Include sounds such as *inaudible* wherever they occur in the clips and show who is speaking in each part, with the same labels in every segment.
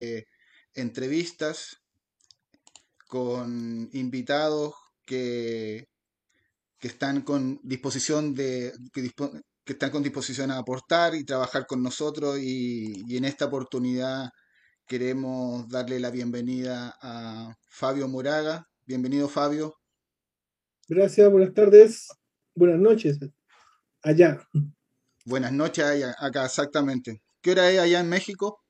Speaker 1: eh, entrevistas con invitados que, que están con disposición de que, están con disposición a aportar y trabajar con nosotros y, y, en esta oportunidad queremos darle la bienvenida a Fabio Moraga. Bienvenido Fabio.
Speaker 2: Gracias, buenas tardes, buenas noches allá.
Speaker 1: Buenas noches acá, exactamente. ¿Qué hora es allá en México?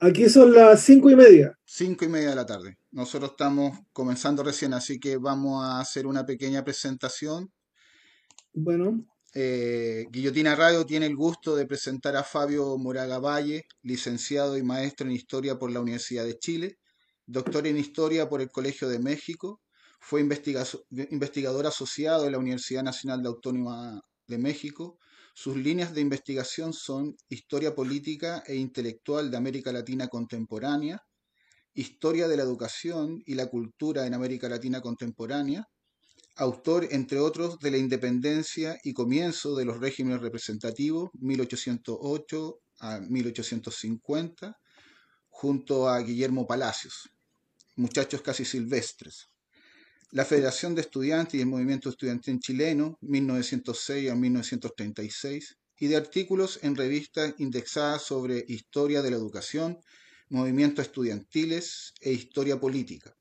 Speaker 2: Aquí son las cinco y media.
Speaker 1: Cinco y media de la tarde. Nosotros estamos comenzando recién, así que vamos a hacer una pequeña presentación.
Speaker 2: Bueno.
Speaker 1: Eh, Guillotina Radio tiene el gusto de presentar a Fabio Moraga Valle, licenciado y maestro en Historia por la Universidad de Chile, doctor en Historia por el Colegio de México, fue investigador asociado de la Universidad Nacional de Autónoma de México, sus líneas de investigación son Historia política e intelectual de América Latina contemporánea, Historia de la educación y la cultura en América Latina contemporánea, autor, entre otros, de la independencia y comienzo de los regímenes representativos 1808 a 1850, junto a Guillermo Palacios, Muchachos casi silvestres la Federación de Estudiantes y el Movimiento Estudiantil Chileno, 1906 a 1936, y de artículos en revistas indexadas sobre historia de la educación, movimientos estudiantiles e historia política.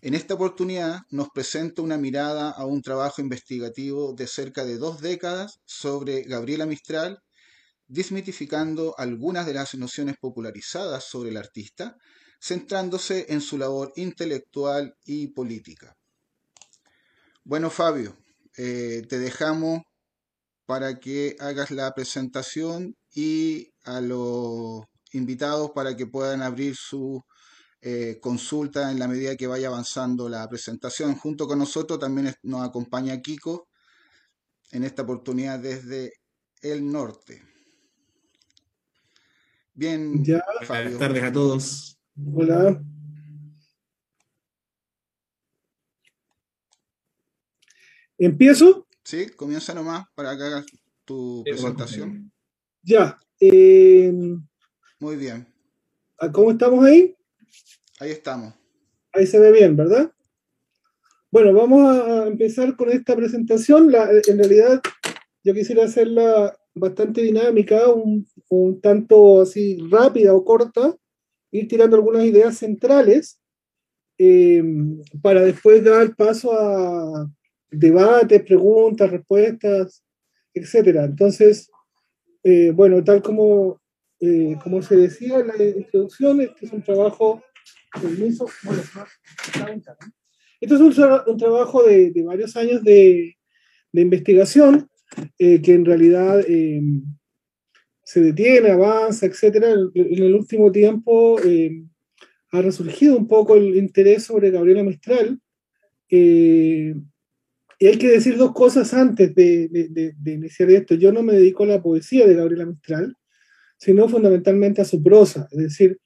Speaker 1: En esta oportunidad nos presenta una mirada a un trabajo investigativo de cerca de dos décadas sobre Gabriela Mistral, desmitificando algunas de las nociones popularizadas sobre el artista, centrándose en su labor intelectual y política. Bueno, Fabio, eh, te dejamos para que hagas la presentación y a los invitados para que puedan abrir su eh, consulta en la medida que vaya avanzando la presentación. Junto con nosotros también nos acompaña Kiko en esta oportunidad desde el norte.
Speaker 3: Bien, ya. Buenas tardes a todos.
Speaker 2: Hola. ¿Empiezo?
Speaker 1: Sí, comienza nomás para que hagas tu presentación.
Speaker 2: Ya. Eh,
Speaker 1: Muy bien.
Speaker 2: ¿Cómo estamos ahí?
Speaker 1: Ahí estamos.
Speaker 2: Ahí se ve bien, ¿verdad? Bueno, vamos a empezar con esta presentación. en realidad, yo quisiera hacerla bastante dinámica, un, tanto así rápida o corta, ir tirando algunas ideas centrales eh, para después dar paso a, debates, preguntas, respuestas, etcétera. Entonces, eh, bueno, tal como, eh, como se decía en la introducción, este es un trabajo Esto es un, trabajo de, varios años de, investigación eh, que en realidad se detiene, avanza, etcétera. En el último tiempo ha resurgido un poco el interés sobre Gabriela Mistral. Y hay que decir dos cosas antes de, iniciar esto. Yo no me dedico a la poesía de Gabriela Mistral, sino fundamentalmente a su prosa, es decir,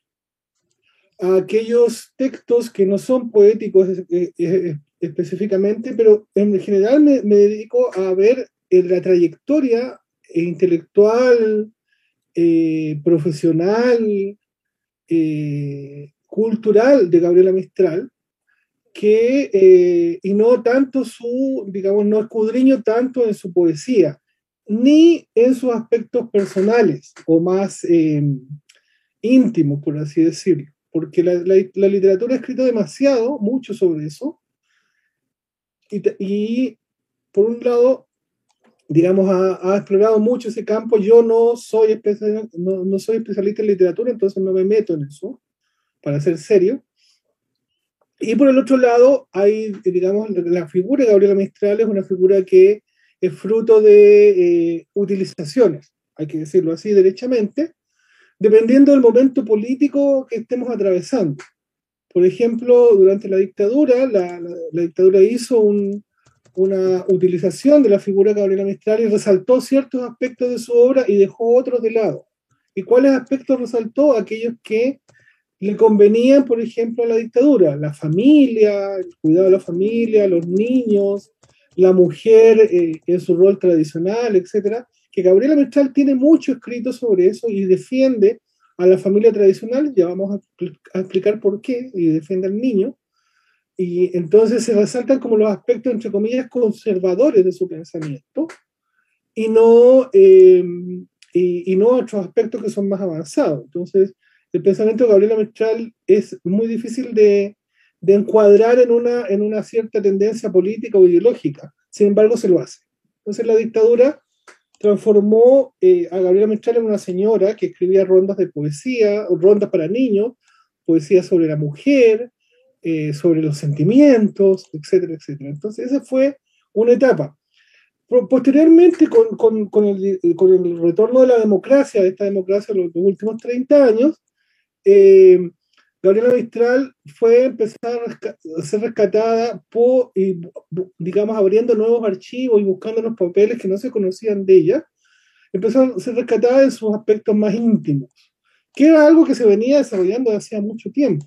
Speaker 2: a aquellos textos que no son poéticos eh, eh, específicamente, pero en general me, dedico a ver la trayectoria intelectual, eh, profesional, cultural de Gabriela Mistral, que, eh, y no tanto su, digamos, no escudriño tanto en su poesía, ni en sus aspectos personales o más eh, íntimos, por así decirlo, porque la, literatura ha escrito demasiado, mucho sobre eso, y, por un lado, digamos, ha, explorado mucho ese campo. Yo no soy, no, no soy especialista en literatura, entonces no me meto en eso, para ser serio y por el otro lado, hay, digamos, la figura de Gabriela Mistral es una figura que es fruto de eh, utilizaciones, hay que decirlo así derechamente, dependiendo del momento político que estemos atravesando. Por ejemplo, durante la dictadura, la, dictadura hizo una utilización de la figura de Gabriela Mistral y resaltó ciertos aspectos de su obra y dejó otros de lado. ¿Y cuáles aspectos resaltó? Aquellos que le convenían, por ejemplo, a la dictadura, la familia, el cuidado de la familia, los niños, la mujer eh, en su rol tradicional, etcétera, que Gabriela Mistral tiene mucho escrito sobre eso y defiende a la familia tradicional, ya vamos a, explicar por qué, y defiende al niño, y entonces se resaltan como los aspectos, entre comillas, conservadores de su pensamiento, y no, em, y, no otros aspectos que son más avanzados. Entonces, el pensamiento de Gabriela Mistral es muy difícil de, de encuadrar en una, en una cierta tendencia política o ideológica. Sin embargo, se lo hace. Entonces, la dictadura transformó eh, a Gabriela Mistral en una señora que escribía rondas de poesía, rondas para niños, poesía sobre la mujer, eh, sobre los sentimientos, etcétera, etcétera. Entonces, esa fue una etapa. Posteriormente, con, con, con, el, con, el, retorno de la democracia, de esta democracia en los, últimos 30 años, eh, Gabriela Mistral fue empezar a ser rescatada por, y, digamos, abriendo nuevos archivos y buscando los papeles que no se conocían de ella. Empezó a ser rescatada en sus aspectos más íntimos, que era algo que se venía desarrollando desde hacía mucho tiempo.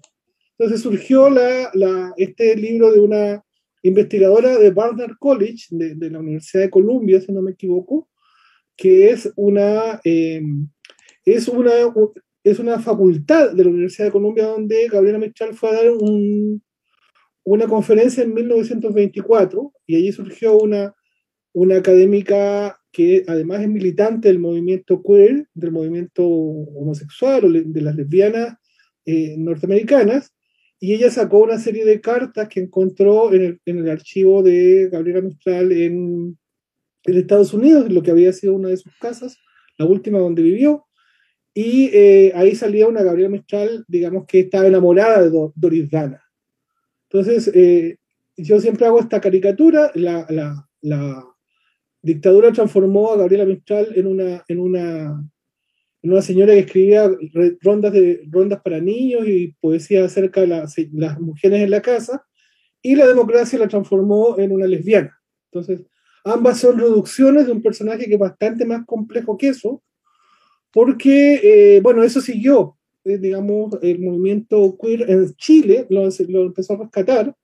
Speaker 2: Entonces surgió la, la, este libro de una investigadora de Barnard College, de, de, la Universidad de Columbia, si no me equivoco, que es una, eh, es una, es una facultad de la Universidad de Columbia donde Gabriela Mistral fue a dar un, una conferencia en 1924 y allí surgió una, una académica que además es militante del movimiento queer, del movimiento homosexual o de las lesbianas eh, norteamericanas, y ella sacó una serie de cartas que encontró en el, en el archivo de Gabriela Mistral en, en, Estados Unidos, lo que había sido una de sus casas, la última donde vivió, y eh, ahí salía una Gabriela Mistral, digamos que estaba enamorada de Doris Dana. Entonces, eh, yo siempre hago esta caricatura, la, la, la, dictadura transformó a Gabriela Mistral en una, en una una señora que escribía rondas, de, rondas para niños y poesía acerca de las mujeres en la casa, y la democracia la transformó en una lesbiana. Entonces, ambas son reducciones de un personaje que es bastante más complejo que eso, porque, eh, bueno, eso siguió, eh, digamos, el movimiento queer en Chile, lo, lo empezó a rescatar,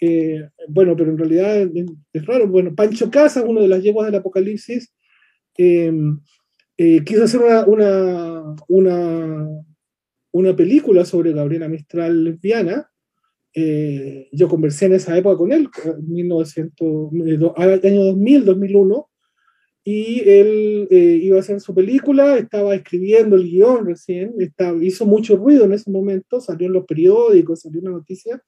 Speaker 2: eh, bueno, pero en realidad es, raro, bueno, Pancho Casas, uno de las yeguas del apocalipsis, eh, quiso hacer una, una, una, una, película sobre Gabriela Mistral lesbiana. Eh, yo conversé en esa época con él, en 1900, año 2000, 2001, y él eh, iba a hacer su película, estaba escribiendo el guion recién, estaba, hizo mucho ruido en ese momento, salió en los periódicos, salió una noticia,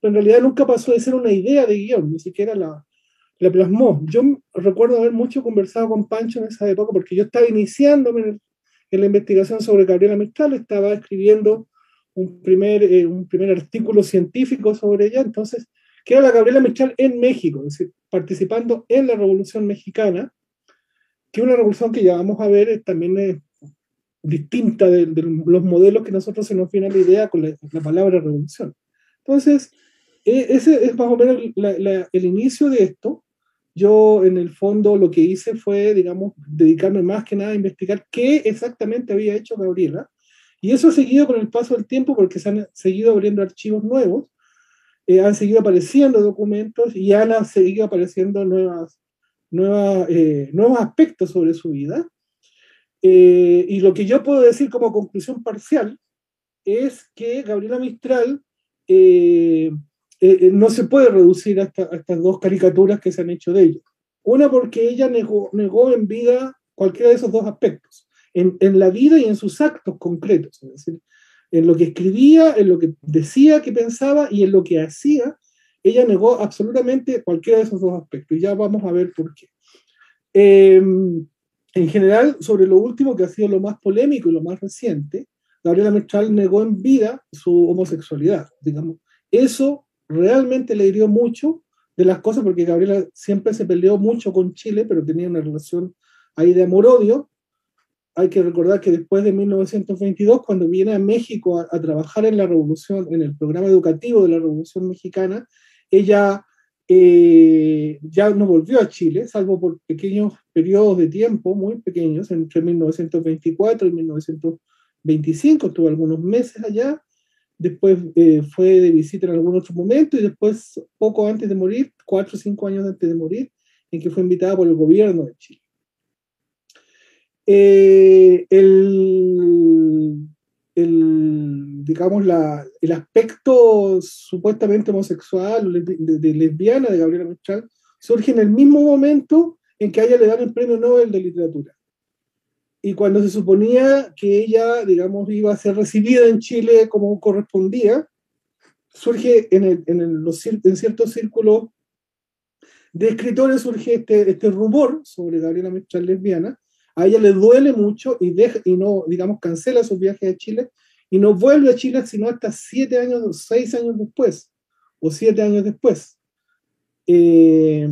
Speaker 2: pero en realidad nunca pasó de ser una idea de guion, ni siquiera la, la plasmó. Yo recuerdo haber mucho conversado con Pancho en esa época porque yo estaba iniciándome en, la investigación sobre Gabriela Mistral, estaba escribiendo un primer, eh, un primer artículo científico sobre ella, entonces, que era la Gabriela Mistral en México, es decir, participando en la Revolución Mexicana, que una revolución que ya vamos a ver también es distinta de, los modelos que nosotros se nos viene la idea con la, palabra revolución. Entonces, e, ese es más o menos el inicio de esto, yo en el fondo lo que hice fue, digamos, dedicarme más que nada a investigar qué exactamente había hecho Gabriela. Y eso ha seguido con el paso del tiempo porque se han seguido abriendo archivos nuevos, eh, han seguido apareciendo documentos y han seguido apareciendo nuevas, nuevas, eh, nuevos aspectos sobre su vida. Eh, y lo que yo puedo decir como conclusión parcial es que Gabriela Mistral eh, eh, no se puede reducir a, estas dos caricaturas que se han hecho de ella. Una porque ella negó, negó en vida cualquiera de esos dos aspectos, en, en, la vida y en sus actos concretos, es decir, en lo que escribía, en lo que decía que pensaba y en lo que hacía, ella negó absolutamente cualquiera de esos dos aspectos. Y ya vamos a ver por qué. Em, en general, sobre lo último que ha sido lo más polémico y lo más reciente, Gabriela Mistral negó en vida su homosexualidad, digamos. Eso realmente le hirió mucho de las cosas, porque Gabriela siempre se peleó mucho con Chile, pero tenía una relación ahí de amor-odio. Hay que recordar que después de 1922, cuando viene a México a, trabajar en la revolución, en el programa educativo de la Revolución Mexicana, ella eh, ya no volvió a Chile, salvo por pequeños periodos de tiempo, muy pequeños, entre 1924 y 1925, estuvo algunos meses allá, después eh, fue de visita en algún otro momento y después, poco antes de morir, cuatro o cinco años antes de morir, en que fue invitada por el gobierno de Chile. Eh, el, el, digamos, la, el aspecto supuestamente homosexual de, lesbiana de Gabriela Mistral surge en el mismo momento en que a ella le dan el premio Nobel de literatura. Y cuando se suponía que ella, digamos, iba a ser recibida en Chile como correspondía, surge en, el, en, los, en ciertos círculos de escritores surge este, este rumor sobre Gabriela Mistral lesbiana, a ella le duele mucho y, deja, y no, digamos, cancela sus viajes a Chile y no vuelve a Chile sino hasta siete años, seis años después, o siete años después. Eh,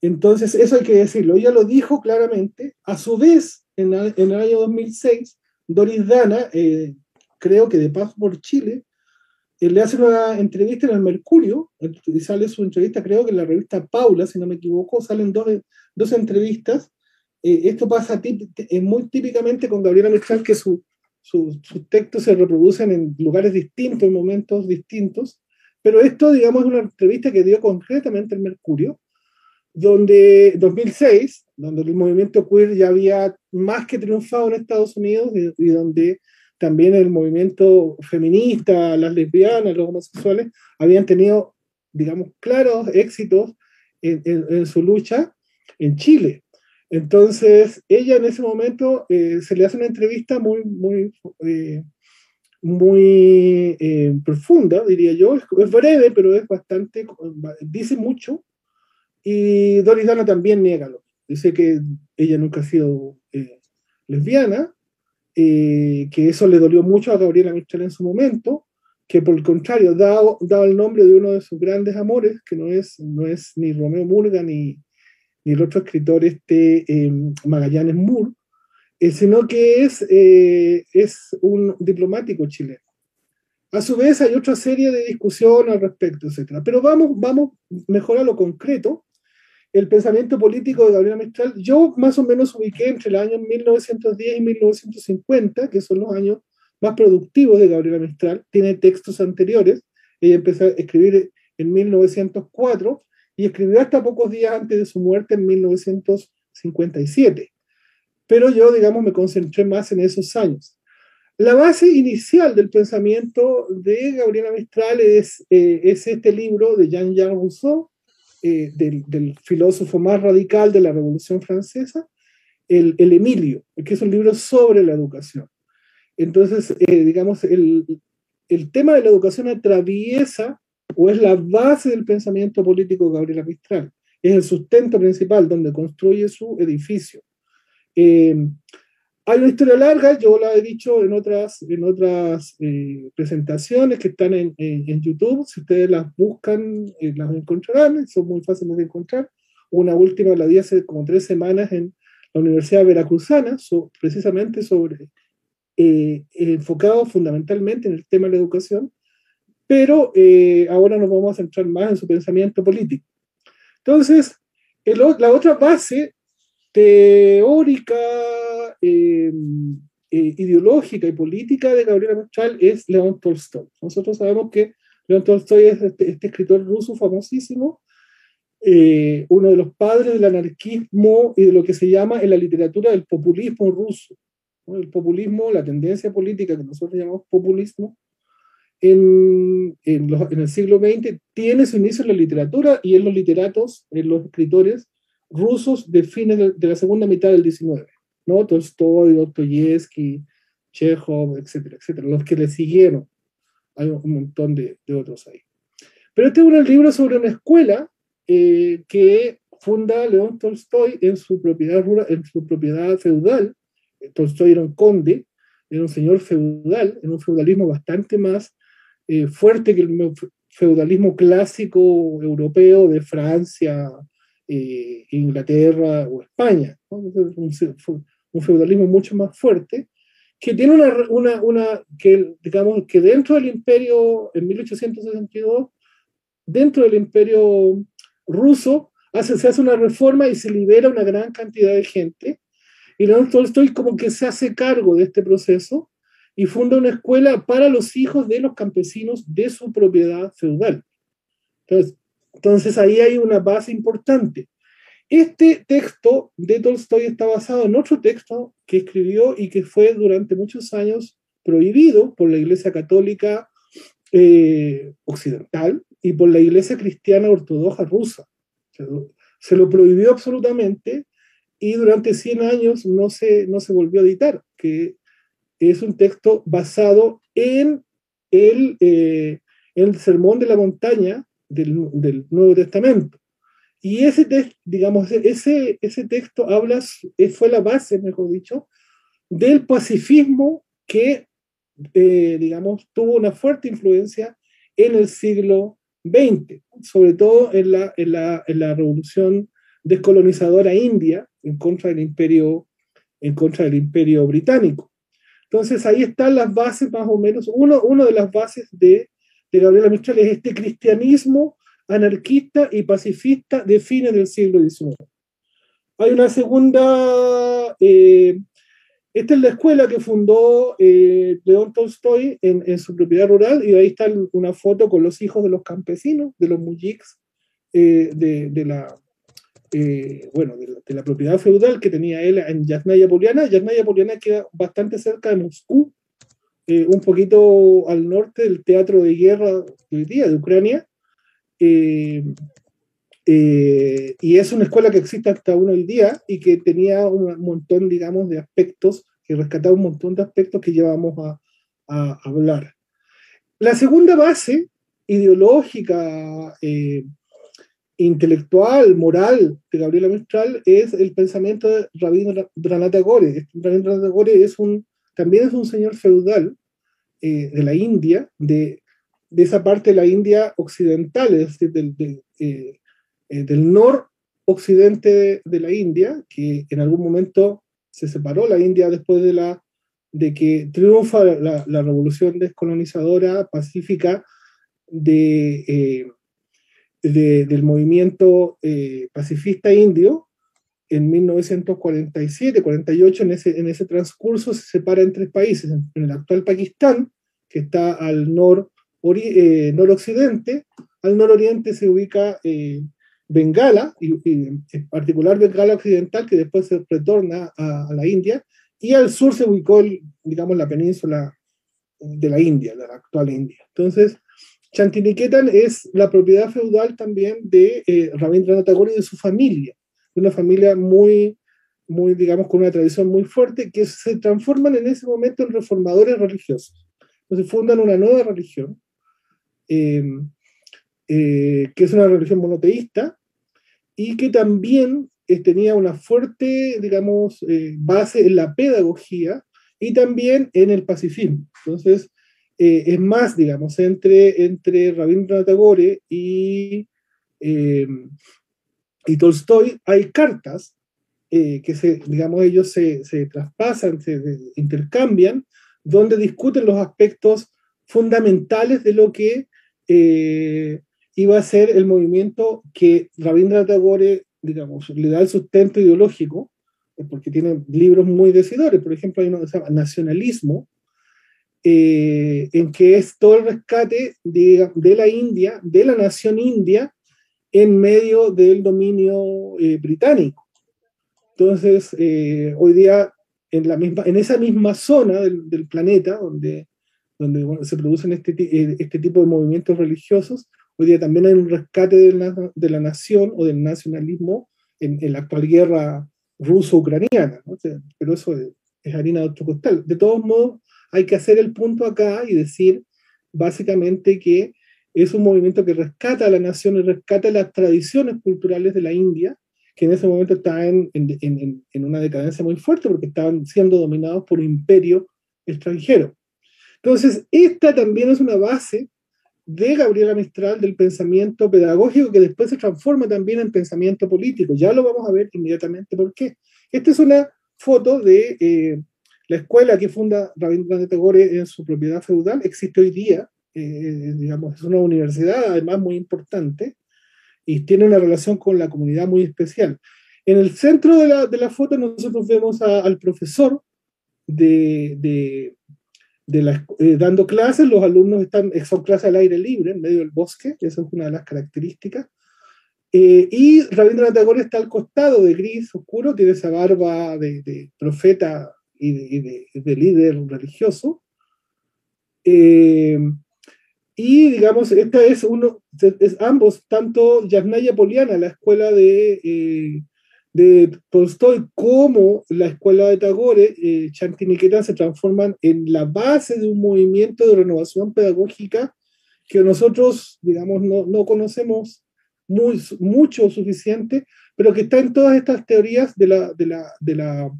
Speaker 2: entonces, eso hay que decirlo. Ella lo dijo claramente. A su vez, en, en el año 2006, Doris Dana, eh, creo que de paso por Chile, eh, le hace una entrevista en el Mercurio, y sale su entrevista, creo que en la revista Paula, si no me equivoco, salen dos, dos entrevistas, eh, esto pasa muy típicamente con Gabriela Mistral, que sus textos se reproducen en lugares distintos, en momentos distintos, pero esto, digamos, es una entrevista que dio concretamente el Mercurio, donde 2006, donde el movimiento queer ya había más que triunfado en Estados Unidos y, donde también el movimiento feminista, las lesbianas, los homosexuales, habían tenido, digamos, claros éxitos en su lucha en Chile. Entonces, ella en ese momento eh, se le hace una entrevista muy, muy, eh, muy eh, profunda, diría yo. Es, breve, pero es bastante, dice mucho. Y Doris Dana también niega Dice que ella nunca ha sido lesbiana, que eso le dolió mucho a Gabriela Mistral en su momento, que por el contrario, dado, dado el nombre de uno de sus grandes amores, que no es, no es ni Romeo Murga ni, ni el otro escritor, este em, Magallanes Moore, eh, sino que es, eh, es un diplomático chileno. A su vez hay otra serie de discusiones al respecto, etc. Pero vamos, vamos mejor a lo concreto. El pensamiento político de Gabriela Mistral, yo más o menos ubiqué entre el año 1910 y 1950, que son los años más productivos de Gabriela Mistral. Tiene textos anteriores. Ella empezó a escribir en 1904 y escribió hasta pocos días antes de su muerte en 1957. Pero yo, digamos, me concentré más en esos años. La base inicial del pensamiento de Gabriela Mistral es, eh, es este libro de Jean-Jacques Rousseau, eh, del, filósofo más radical de la Revolución Francesa, el, el, Emilio, que es un libro sobre la educación. Entonces, eh, digamos, el, el tema de la educación atraviesa o es la base del pensamiento político de Gabriela Mistral. Es el sustento principal donde construye su edificio. Eh, hay una historia larga, yo la he dicho en otras, en otras eh, presentaciones que están en, en, YouTube. Si ustedes las buscan, eh, las encontrarán, son muy fáciles de encontrar. Una última la di hace como tres semanas en la Universidad Veracruzana, precisamente sobre, enfocado fundamentalmente en el tema de la educación pero eh, ahora nos vamos a centrar más en su pensamiento político. Entonces, la otra base teórica, em, eh, ideológica y política de Gabriela Mistral es León Tolstoy. Nosotros sabemos que León Tolstoy es este, este escritor ruso famosísimo, eh, uno de los padres del anarquismo y de lo que se llama en la literatura el populismo ruso. El populismo, la tendencia política que nosotros llamamos populismo, en, en, el siglo XX tiene su inicio en la literatura y en los literatos, en los escritores rusos de fines de, la segunda mitad del XIX, ¿no? Tolstoy, Dostoyevsky, Chekhov, etcétera, etcétera, los que le siguieron. Hay un montón de, de otros ahí. Pero este es un libro sobre una escuela eh, que funda León Tolstoy en su propiedad, en su propiedad feudal. Tolstoy era un conde, era un señor feudal, en un feudalismo bastante más eh, fuerte que el feudalismo clásico europeo de Francia, eh, Inglaterra o España. Un, feudalismo mucho más fuerte, que tiene una, una, una, que digamos que dentro del imperio, en 1862, dentro del imperio ruso, hace, se hace una reforma y se libera una gran cantidad de gente. Y estoy como que se hace cargo de este proceso y funda una escuela para los hijos de los campesinos de su propiedad feudal. Entonces, entonces ahí hay una base importante. Este texto de Tolstoy está basado en otro texto que escribió y que fue durante muchos años prohibido por la Iglesia Católica eh, Occidental y por la Iglesia Cristiana Ortodoxa rusa. Se lo, prohibió absolutamente y durante 100 años no se, no se volvió a editar, que es un texto basado en el, eh, el Sermón de la Montaña del, del Nuevo Testamento. Y ese, digamos, ese, ese texto habla, fue la base, mejor dicho, del pacifismo que, eh, digamos, tuvo una fuerte influencia en el siglo XX, sobre todo en la, en la, en la revolución descolonizadora india en contra del imperio, en contra del imperio británico. Entonces ahí están las bases más o menos, uno, una de las bases de, de Gabriela Mistral es este cristianismo anarquista y pacifista de fines del siglo XIX. Hay una segunda, eh, esta es la escuela que fundó eh, León Tolstoy en, su propiedad rural y ahí está una foto con los hijos de los campesinos, de los mujiks, eh, de, la, bueno, de la, propiedad feudal que tenía él en Yasnaya Poliana. Yasnaya Poliana queda bastante cerca de Moscú, un poquito al norte del teatro de guerra de hoy día, de Ucrania, eh, eh, y es una escuela que existe hasta hoy día y que tenía un montón, digamos, de aspectos, que rescataba un montón de aspectos que llevamos a, a hablar. La segunda base ideológica, eh, intelectual, moral de Gabriela Mistral es el pensamiento de Rabindranath Tagore. Rabindranath Tagore es un, también es un señor feudal de la India, de de esa parte de la India occidental, es decir, del, eh, eh, del noroccidente de, la India, que en algún momento se separó la India después de, la, de que triunfa la, revolución descolonizadora pacífica de, eh, del movimiento pacifista indio en 1947-48, en ese, en ese transcurso se separa en tres países, en, el actual Pakistán, que está al norte eh, noroccidente, al nororiente se ubica eh, Bengala, y, en particular Bengala Occidental, que después se retorna a, la India, y al sur se ubicó, digamos, la península de la India, la actual India. Entonces, Chantiniketan es la propiedad feudal también de eh, Rabindranath Tagore y de su familia, una familia muy, muy, digamos, con una tradición muy fuerte, que se transforman en ese momento en reformadores religiosos. Entonces fundan una nueva religión, Em, eh, que es una religión monoteísta y que también eh, tenía una fuerte, digamos, eh, base en la pedagogía y también en el pacifismo. Entonces, es más, digamos, entre, entre Rabindranath Tagore y, em, y Tolstoy hay cartas que se, digamos, ellos se, se traspasan, se intercambian, donde discuten los aspectos fundamentales de lo que eh, iba a ser el movimiento que Rabindranath Tagore, digamos, le da el sustento ideológico, eh, porque tiene libros muy decidores. Por ejemplo, hay uno que se llama Nacionalismo, eh, en que es todo el rescate de, de, la India, de la nación india, en medio del dominio británico. Entonces, hoy día, en, la misma, en esa misma zona del, del planeta, donde donde se producen este, eh, este tipo de movimientos religiosos, hoy día también hay un rescate de la, de la nación o del nacionalismo en, en la actual guerra ruso-ucraniana, pero eso es, harina de otro costal. De todos modos, hay que hacer el punto acá y decir básicamente que es un movimiento que rescata a la nación y rescata las tradiciones culturales de la India, que en ese momento estaban en, una decadencia muy fuerte porque estaban siendo dominados por un imperio extranjero. Entonces, esta también es una base de Gabriela Mistral del pensamiento pedagógico que después se transforma también en pensamiento político. Ya lo vamos a ver inmediatamente por qué. Esta es una foto de eh, la escuela que funda Rabindranath Tagore en su propiedad feudal. Existe hoy día, eh, digamos, es una universidad además muy importante y tiene una relación con la comunidad muy especial. En el centro de la, de la foto nosotros vemos al profesor de, de eh, dando clases, los alumnos están, son clases al aire libre, en medio del bosque, esa es una de las características. Eh, y Rabindranath Tagore está al costado de gris oscuro, tiene esa barba de, profeta y, de, líder religioso, Eh, y digamos, esta es uno, es ambos, tanto Yasnaya Poliana, la escuela de, eh, de Tolstoy, como la escuela de Tagore, eh, se transforman en la base de un movimiento de renovación pedagógica que nosotros, digamos, no, no conocemos muy, mucho o suficiente, pero que está en todas estas teorías de la, de la,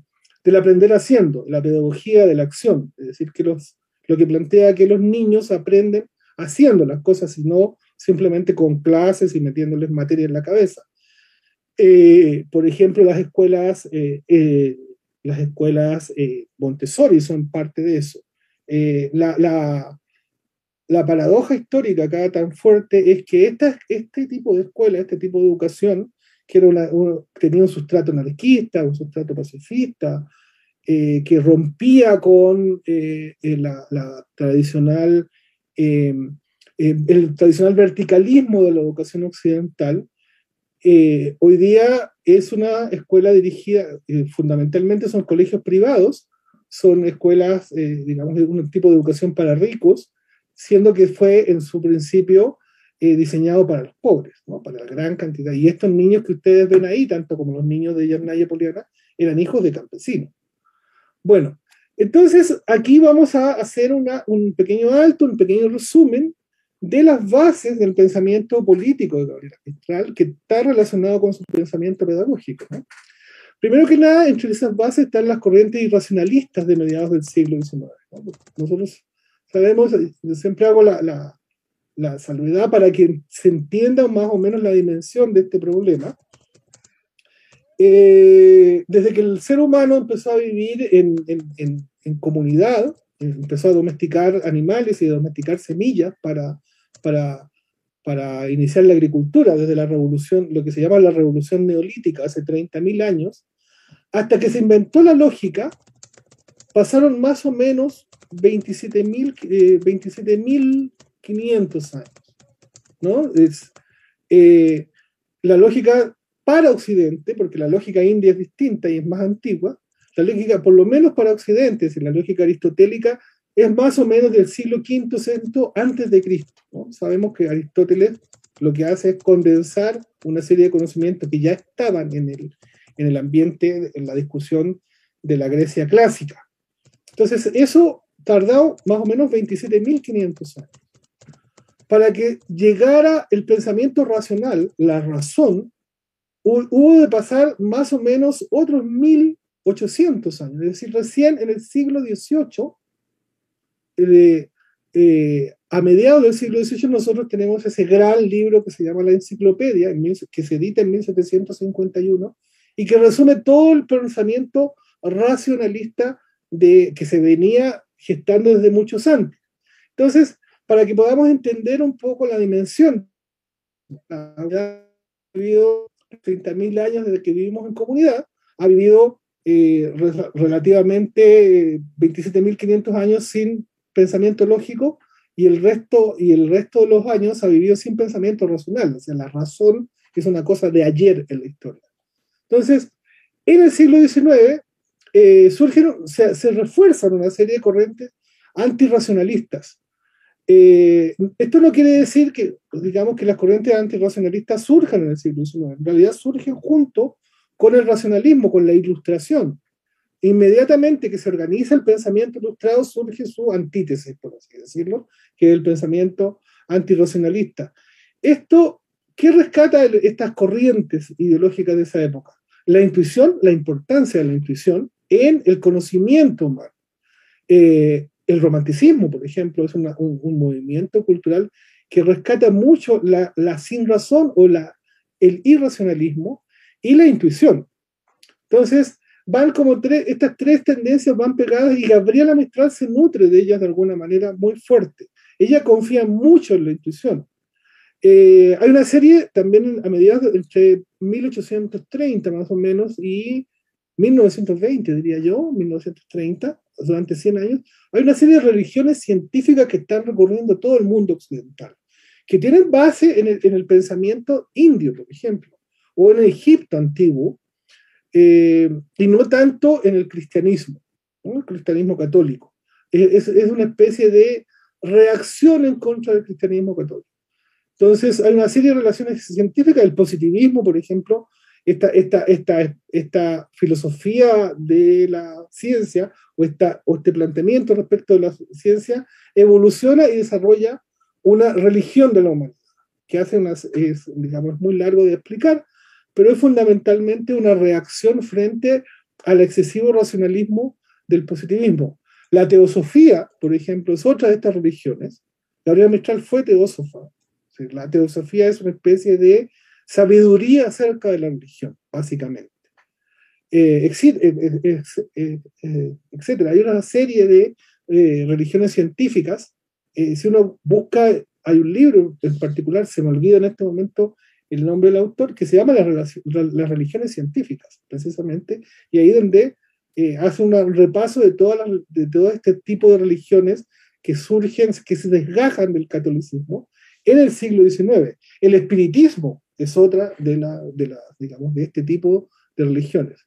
Speaker 2: del aprender haciendo, la pedagogía de la acción, es decir, que los, lo que plantea que los niños aprenden haciendo las cosas y no simplemente con clases y metiéndoles materia en la cabeza. Eh, por ejemplo, las escuelas, eh, eh, las escuelas Montessori son parte de eso. La, la, la, paradoja histórica acá tan fuerte es que esta, este tipo de escuela, este tipo de educación, que tenía un sustrato anarquista, un sustrato pacifista, que rompía con la, la, tradicional Em, em, el tradicional verticalismo de la educación occidental, eh, hoy día es una escuela dirigida, eh, fundamentalmente son colegios privados, son escuelas, eh, digamos, de un tipo de educación para ricos, siendo que fue en su principio diseñado para los pobres, ¿no? para la gran cantidad. Y estos niños que ustedes ven ahí, tanto como los niños de Yarnaya Poliana, eran hijos de campesinos. Bueno, entonces, aquí vamos a hacer un pequeño alto, un pequeño resumen de las bases del pensamiento político de Gabriela Mistral, que está relacionado con su pensamiento pedagógico. Primero que nada, entre esas bases están las corrientes irracionalistas de mediados del siglo XIX. Nosotros sabemos, siempre hago la, la, la salvedad para que se entienda más o menos la dimensión de este problema. Eh, desde que el ser humano empezó a vivir en, en, en, comunidad, empezó a domesticar animales y a domesticar semillas para, para, para iniciar la agricultura, desde la revolución, lo que se llama la revolución neolítica, hace 30.000 años, hasta que se inventó la lógica, pasaron más o menos 27.500 27 años. ¿no? Es, eh, la lógica para Occidente, porque la lógica india es distinta y es más antigua, la lógica, por lo menos para Occidente, es la lógica aristotélica, es más o menos del siglo V, VI antes de Cristo. Sabemos que Aristóteles lo que hace es condensar una serie de conocimientos que ya estaban en el, en el ambiente, en la discusión de la Grecia clásica. Entonces, eso tardó más o menos 27.500 años. Para que llegara el pensamiento racional, la razón, hubo de pasar más o menos otros 1800 años, es decir, recién en el siglo XVIII, eh, eh, a mediados del siglo XVIII nosotros tenemos ese gran libro que se llama la Enciclopedia, que se edita en 1751 y que resume todo el pensamiento racionalista de, que se venía gestando desde muchos antes. Entonces, para que podamos entender un poco la dimensión, ha habido 30.000 años desde que vivimos en comunidad, ha vivido eh, relativamente 27.500 años sin pensamiento lógico y el, resto, y el resto de los años ha vivido sin pensamiento racional. O sea, la razón es una cosa de ayer en la historia. Entonces, en el siglo XIX eh, surgen, se, se refuerzan una serie de corrientes antirracionalistas eh, esto no quiere decir que, digamos, que las corrientes antirracionalistas surjan en el siglo XIX. En realidad surgen junto con el racionalismo, con la ilustración. Inmediatamente que se organiza el pensamiento ilustrado, surge su antítesis, por así decirlo, que es el pensamiento antirracionalista. Esto, ¿qué rescata estas corrientes ideológicas de esa época? La intuición, la importancia de la intuición en el conocimiento humano. Eh, el romanticismo, por ejemplo, es un, movimiento cultural que rescata mucho la, la sin razón o la, el irracionalismo y la intuición. Entonces, van como tres, estas tres tendencias van pegadas y Gabriela Mistral se nutre de ellas de alguna manera muy fuerte. Ella confía mucho en la intuición. Eh, hay una serie también a mediados entre 1830 más o menos y 1920, diría yo, 1930, durante 100 años, hay una serie de religiones científicas que están recorriendo todo el mundo occidental, que tienen base en el, pensamiento indio, por ejemplo, o en el Egipto antiguo, eh, y no tanto en el cristianismo, el cristianismo católico. Es, es, una especie de reacción en contra del cristianismo católico. Entonces, hay una serie de relaciones científicas, el positivismo, por ejemplo, esta, esta, esta, esta filosofía de la ciencia o, esta, o este planteamiento respecto de la ciencia evoluciona y desarrolla una religión de la humanidad, que hace unas, es, digamos, muy largo de explicar, pero es fundamentalmente una reacción frente al excesivo racionalismo del positivismo. La teosofía, por ejemplo, es otra de estas religiones. Gabriela Mistral fue teósofa. La teosofía es una especie de sabiduría acerca de la religión, básicamente. Eh, eh, eh, etcétera. Hay una serie de religiones científicas. si uno busca, hay un libro en particular, se me olvida en este momento el nombre del autor, que se llama Las, las religiones científicas, precisamente, y ahí donde hace un repaso de, todas de todo este tipo de religiones que surgen, que se desgajan del catolicismo en el siglo XIX. El espiritismo es otra de, la, de, la, digamos, de este tipo de religiones.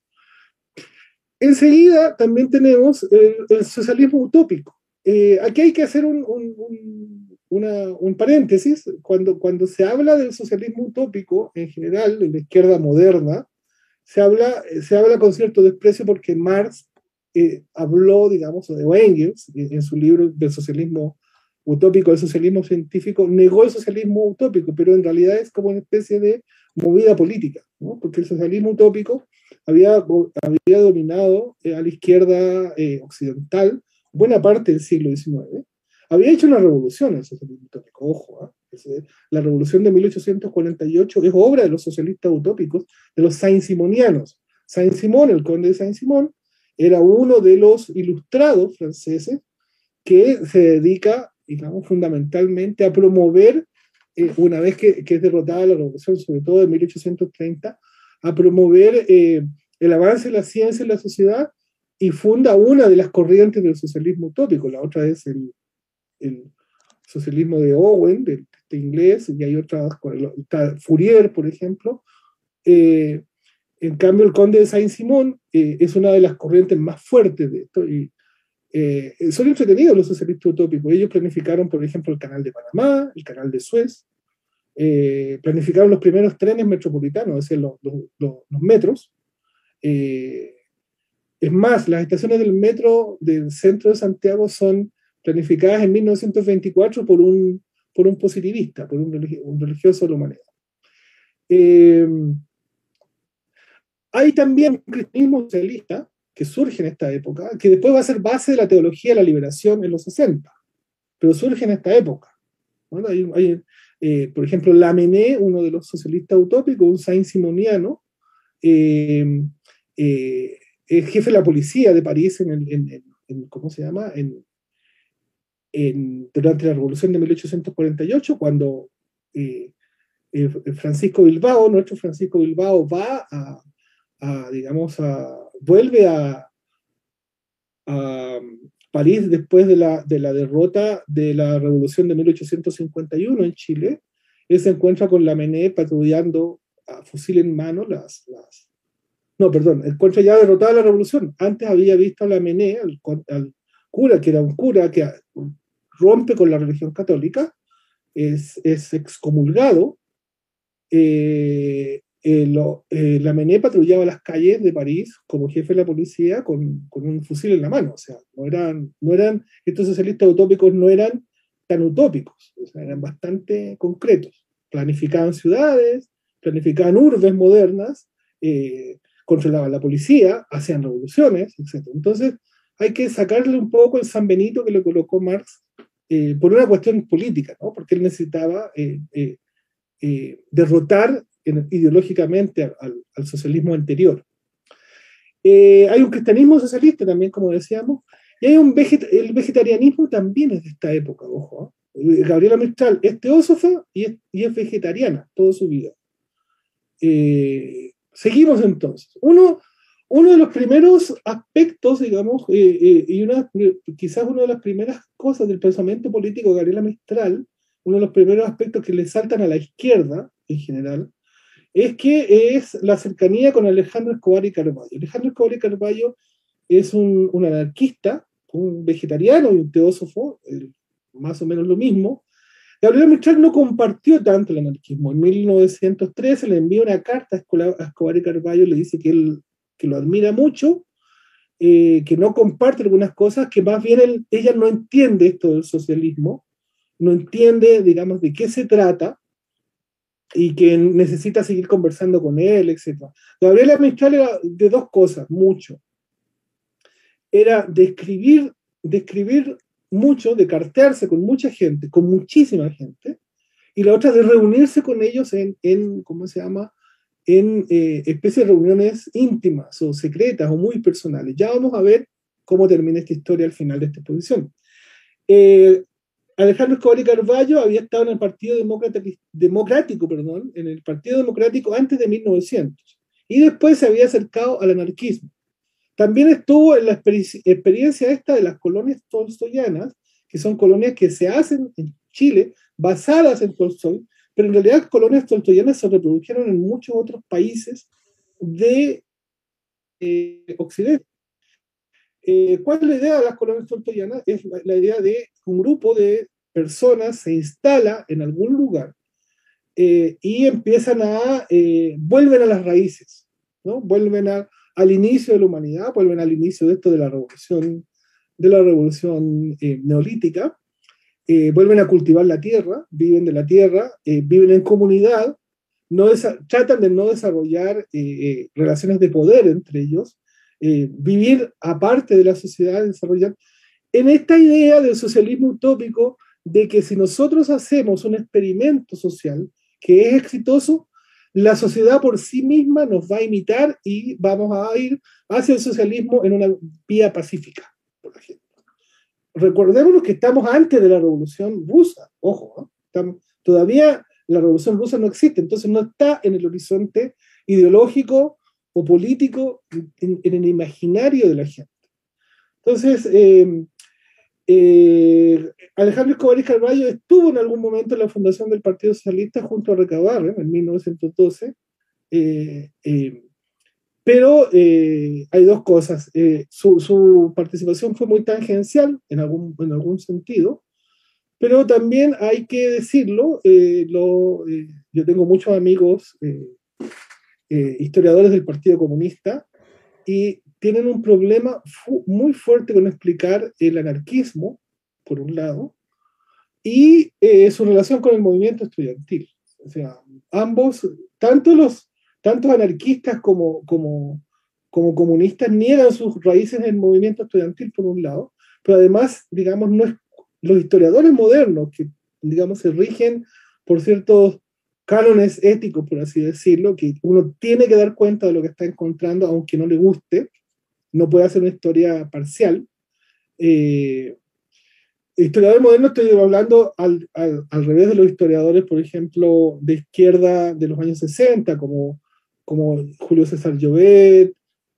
Speaker 2: Enseguida también tenemos el, socialismo utópico. Eh, aquí hay que hacer un, un, un, paréntesis. Cuando, cuando se habla del socialismo utópico, en general, en la izquierda moderna, se habla, se habla con cierto desprecio porque Marx eh, habló, digamos, de Engels, en su libro del socialismo utópico del socialismo científico, negó el socialismo utópico, pero en realidad es como una especie de movida política, porque el socialismo utópico había, había dominado eh, a la izquierda eh, occidental buena parte del siglo XIX. Había hecho una revolución el socialismo utópico, ojo, ¿ah? la revolución de 1848 es obra de los socialistas utópicos, de los Saint-Simonianos. Saint-Simon, el conde de Saint-Simon, era uno de los ilustrados franceses que se dedica digamos, fundamentalmente a promover, eh, una vez que, que, es derrotada la revolución, sobre todo en 1830, a promover eh, el avance de la ciencia en la sociedad y funda una de las corrientes del socialismo utópico, la otra es el, el socialismo de Owen, de, de, inglés, y hay otras, está Fourier, por ejemplo. Eh, en cambio, el conde de Saint-Simon es una de las corrientes más fuertes de esto, y, eh, son entretenidos los socialistas utópicos. Ellos planificaron, por ejemplo, el canal de Panamá, el canal de Suez, eh, planificaron los primeros trenes metropolitanos, es decir, los, metros. Eh, es más, las estaciones del metro del centro de Santiago son planificadas en 1924 por un, por un positivista, por un, religioso de la humanidad. hay también un cristianismo socialista que surge en esta época, que después va a ser base de la teología de la liberación en los 60, pero surge en esta época. Eh, por ejemplo, Lamennais, uno de los socialistas utópicos, un saint-simoniano, eh, eh, es jefe de la policía de París en, ¿cómo se llama? durante la revolución de 1848, cuando Francisco Bilbao, nuestro Francisco Bilbao, va a, a digamos, a, vuelve a, París después de la, de la, derrota de la revolución de 1851 en Chile. Él se encuentra con la Mené patrullando a fusil en mano las, las... No, perdón, encuentra ya derrotada la revolución. Antes había visto a la Mené, al, cura, que era un cura que rompe con la religión católica, es, es excomulgado, eh, eh, eh, la Mené patrullaba las calles de París como jefe de la policía con, un fusil en la mano. O sea, no eran, no eran, estos socialistas utópicos no eran tan utópicos, eran bastante concretos. Planificaban ciudades, planificaban urbes modernas, eh, controlaban la policía, hacían revoluciones, etc. Entonces, hay que sacarle un poco el San Benito que le colocó Marx por una cuestión política, ¿no? porque él necesitaba derrotar ideológicamente al, socialismo anterior. Eh, hay un cristianismo socialista también, como decíamos, y hay un el vegetarianismo también es de esta época, ojo. ¿eh? Gabriela Mistral es teósofa y es, vegetariana toda su vida. Eh, seguimos entonces. Uno, uno de los primeros aspectos, digamos, y una, quizás una de las primeras cosas del pensamiento político de Gabriela Mistral, uno de los primeros aspectos que le saltan a la izquierda en general, es que es la cercanía con Alejandro Escobar y Carballo. Alejandro Escobar y Carballo es un, anarquista, un vegetariano y un teósofo, más o menos lo mismo. Gabriel Mistral no compartió tanto el anarquismo. En 1913 le envió una carta a Escobar y Carballo, le dice que él que lo admira mucho, eh, que no comparte algunas cosas, que más bien ella no entiende esto del socialismo, no entiende, digamos, de qué se trata y que necesita seguir conversando con él, etc. Gabriela Mistral era de dos cosas, mucho. Era de escribir, de escribir mucho, de cartearse con mucha gente, con muchísima gente, y la otra de reunirse con ellos en, en ¿cómo se llama?, en eh, especies de reuniones íntimas o secretas o muy personales. Ya vamos a ver cómo termina esta historia al final de esta exposición. Eh, Alejandro Escobar y Carballo había estado en el Partido Democrático, perdón, en el Partido Democrático antes de 1900 y después se había acercado al anarquismo. También estuvo en la experiencia esta de las colonias tolstoyanas, que son colonias que se hacen en Chile basadas en Tolstoy, pero en realidad colonias tolstoyanas se reprodujeron en muchos otros países de eh, Occidente. Eh, ¿Cuál es la idea de las colonias tolstoyanas? Es la, idea de un grupo de personas se instala en algún lugar eh, y empiezan a, vuelven a las raíces, ¿no? Vuelven al inicio de la humanidad, vuelven al inicio de esto de la revolución, de la revolución neolítica, eh, vuelven a cultivar la tierra, viven de la tierra, eh, viven en comunidad, no tratan de no desarrollar eh, relaciones de poder entre ellos, vivir aparte de la sociedad, desarrollar. En esta idea del socialismo utópico, de que si nosotros hacemos un experimento social que es exitoso, la sociedad por sí misma nos va a imitar y vamos a ir hacia el socialismo en una vía pacífica, por ejemplo recordémonos que estamos antes de la revolución rusa, ojo, todavía la revolución rusa no existe, entonces no está en el horizonte ideológico o político, en, el imaginario de la gente. Entonces, em, eh, Alejandro Escobar y Carballo estuvo en algún momento en la fundación del Partido Socialista junto a Recabarren en 1912. Pero eh, hay dos cosas. Eh, su, participación fue muy tangencial en algún, en algún sentido, pero también hay que decirlo, eh, lo, yo tengo muchos amigos historiadores del Partido Comunista y tienen un problema muy fuerte con explicar el anarquismo, por un lado, y su relación con el movimiento estudiantil. O sea, ambos, tanto los tantos anarquistas como, como, como comunistas niegan sus raíces en el movimiento estudiantil, por un lado, pero además, digamos, no es, los historiadores modernos, que, digamos, se rigen por ciertos cánones éticos, por así decirlo, que uno tiene que dar cuenta de lo que está encontrando, aunque no le guste, no puede hacer una historia parcial. Eh, historiadores modernos estoy hablando al, al, al, revés de los historiadores, por ejemplo, de izquierda de los años 60, como como Julio César Llobet,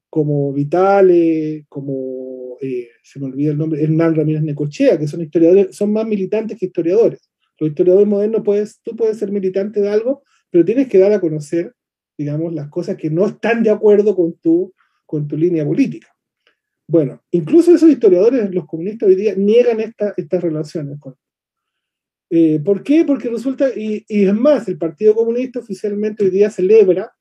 Speaker 2: como Vitale, como, eh, se me olvida el nombre, Hernán Ramírez Necochea, que son historiadores, son más militantes que historiadores. Los historiadores modernos, puedes, tú puedes ser militante de algo, pero tienes que dar a conocer, digamos, las cosas que no están de acuerdo con tu, con tu línea política. Bueno, incluso esos historiadores, los comunistas hoy día, niegan estas relaciones. Con, eh, ¿Por qué? Porque resulta, y, y, es más, el Partido Comunista oficialmente hoy día celebra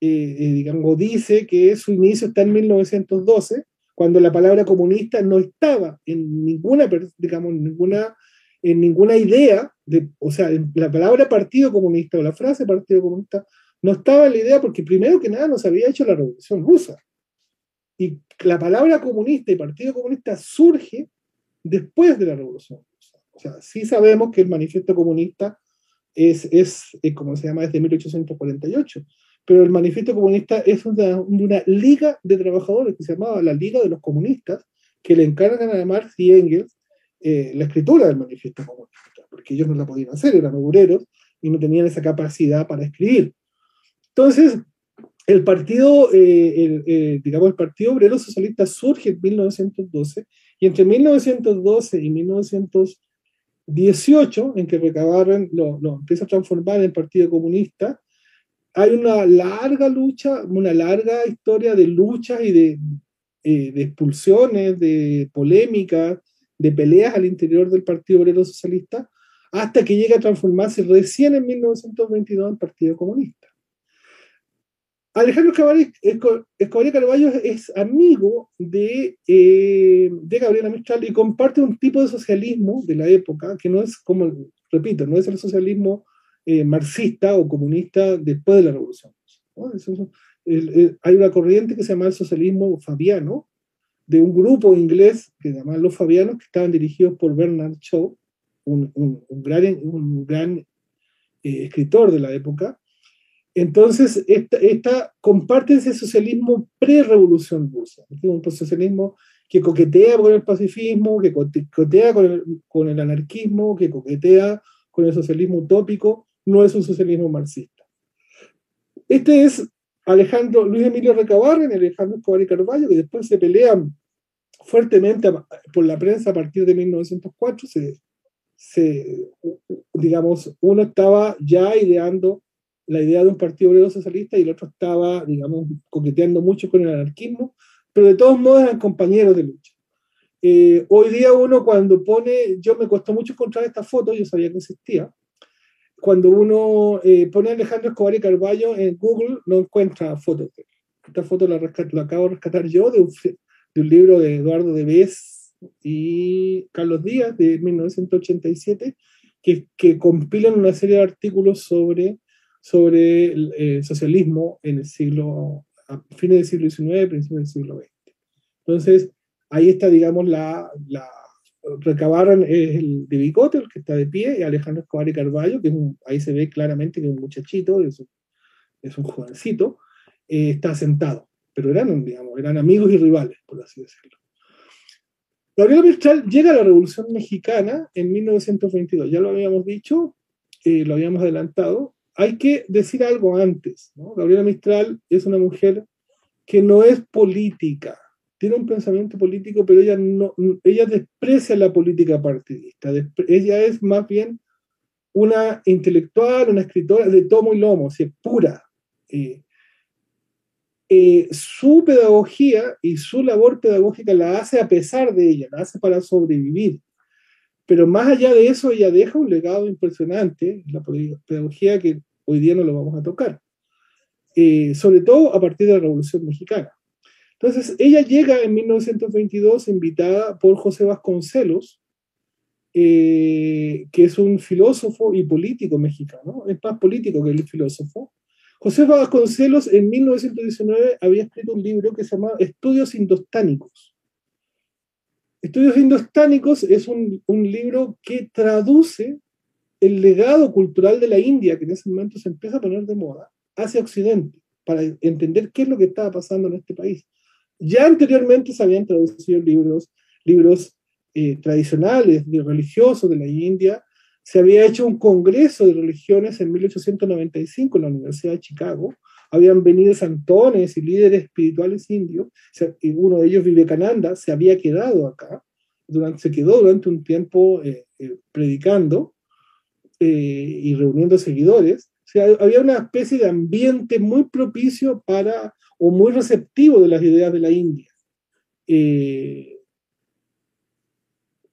Speaker 2: eh, eh, digamos, dice que su inicio está en 1912, cuando la palabra comunista no estaba en ninguna, digamos, ninguna, en ninguna idea, de, o sea, la palabra partido comunista o la frase partido comunista no estaba en la idea porque primero que nada no se había hecho la revolución rusa. Y la palabra comunista y partido comunista surge después de la revolución rusa. O sea, sí sabemos que el manifiesto comunista es, es, es como se llama, desde 1848 pero el manifiesto comunista es una, una, liga de trabajadores que se llamaba la Liga de los Comunistas, que le encargan a Marx y Engels eh, la escritura del manifiesto comunista, porque ellos no la podían hacer, eran obreros y no tenían esa capacidad para escribir. Entonces, el partido, eh, el, eh, digamos, el Partido Obrero Socialista surge en 1912 y entre 1912 y 1918, en que recabaron, lo, lo empieza a transformar en Partido Comunista, hay una larga lucha, una larga historia de luchas y de, eh, de expulsiones, de polémicas, de peleas al interior del Partido Obrero Socialista, hasta que llega a transformarse recién en 1922 en Partido Comunista. Alejandro Escobar Carballo es amigo de, eh, de Gabriela Mistral y comparte un tipo de socialismo de la época que no es como, repito, no es el socialismo eh, marxista o comunista después de la revolución. hay una corriente que se llama el socialismo fabiano, de un grupo inglés que se llama los fabianos, que estaban dirigidos por Bernard Shaw, un, gran, un gran eh, escritor de la época, entonces, esta, comparte ese socialismo pre-revolución rusa, un socialismo que coquetea con el pacifismo, que coquetea con el, con el, anarquismo, que coquetea con el socialismo utópico, no es un socialismo marxista. Este es Alejandro Luis Emilio Recabarren, Alejandro Escobar y Carvalho, que después se pelean fuertemente por la prensa a partir de 1904. se, digamos, uno estaba ya ideando la idea de un partido obrero socialista y el otro estaba, digamos, coqueteando mucho con el anarquismo, pero de todos modos eran compañeros de lucha. Eh, hoy día uno cuando pone, yo me costó mucho encontrar esta foto, yo sabía que existía, cuando uno eh, pone Alejandro Escobar y Carballo en Google no encuentra fotos. Esta foto la, la acabo de rescatar yo de un, un libro de Eduardo de Bes y Carlos Díaz de 1987, que, que compilan una serie de artículos sobre sobre el eh, socialismo en el siglo, a fines del siglo XIX, principios del siglo XX. Entonces, ahí está, digamos, la, recabaron el de Bicote, el que está de pie, y Alejandro Escobar y Carballo, que ahí se ve claramente que es un muchachito, es un, es un jovencito, eh, está sentado, pero eran, digamos, eran amigos y rivales, por así decirlo. Gabriel Mistral llega a la Revolución Mexicana en 1922, ya lo habíamos dicho, eh, lo habíamos adelantado, hay que decir algo antes. Gabriela Mistral es una mujer que no es política, tiene un pensamiento político, pero ella, no, ella desprecia la política partidista. Ella es más bien una intelectual, una escritora de tomo y lomo, es pura. Eh, eh, su pedagogía y su labor pedagógica la hace a pesar de ella, la hace para sobrevivir. Pero más allá de eso, ella deja un legado impresionante, la pedagogía que Hoy día no lo vamos a tocar. Eh, sobre todo a partir de la Revolución Mexicana. Entonces, ella llega en 1922 invitada por José Vasconcelos, eh, que es un filósofo y político mexicano, es más político que el filósofo. José Vasconcelos en 1919 había escrito un libro que se llama Estudios Indostánicos. Estudios Indostánicos es un, libro que traduce el legado cultural de la India, que en ese momento se empieza a poner de moda, hacia Occidente, para entender qué es lo que estaba pasando en este país. Ya anteriormente se habían traducido libros, libros eh, tradicionales, religiosos de la India, se había hecho un congreso de religiones en 1895 en la Universidad de Chicago, habían venido santones y líderes espirituales indios, uno de ellos, Vivekananda, se había quedado acá, durante, se quedó durante un tiempo eh, eh, predicando, eh, y reuniendo seguidores, o sea, había una especie de ambiente muy propicio para, o muy receptivo de las ideas de la India.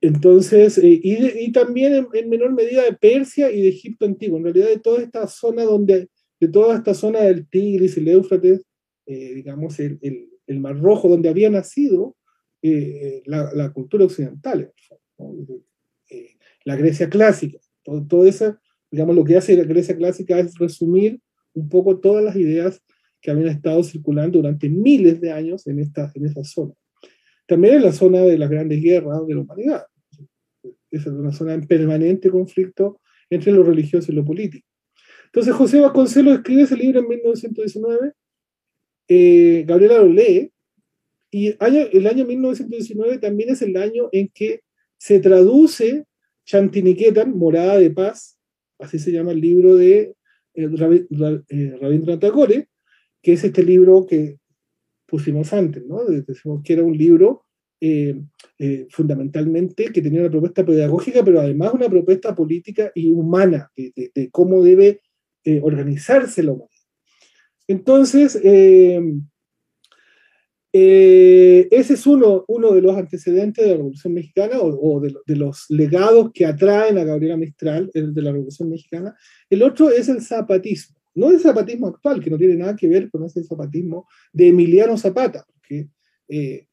Speaker 2: Entonces, eh, y, también en, menor medida de Persia y de Egipto antiguo, en realidad de toda esta zona donde, de toda esta zona del Tigris, el Éufrates, digamos, el, el, Mar Rojo, donde había nacido la, la, cultura occidental, la Grecia clásica. Todo, eso, digamos, lo que hace la Grecia clásica es resumir un poco todas las ideas que habían estado circulando durante miles de años en, esta, en esa zona. También en la zona de las grandes guerras de la humanidad. Esa es una zona en permanente conflicto entre lo religioso y lo político. Entonces José Vasconcelos escribe ese libro en 1919, eh, Gabriela lo lee, y el año 1919 también es el año en que se traduce Chantiniketan, Morada de Paz, así se llama el libro de eh, eh, Rabindranath Tagore, que es este libro que pusimos antes, ¿no? Decimos que era un libro eh, fundamentalmente que tenía una propuesta pedagógica, pero además una propuesta política y humana de, cómo debe organizarse la humanidad. Entonces, Eh, ese es uno, uno de los antecedentes de la Revolución Mexicana o, de, los legados que atraen a Gabriela Mistral de la Revolución Mexicana. El otro es el zapatismo. No el zapatismo actual, que no tiene nada que ver con ese zapatismo de Emiliano Zapata, porque eh,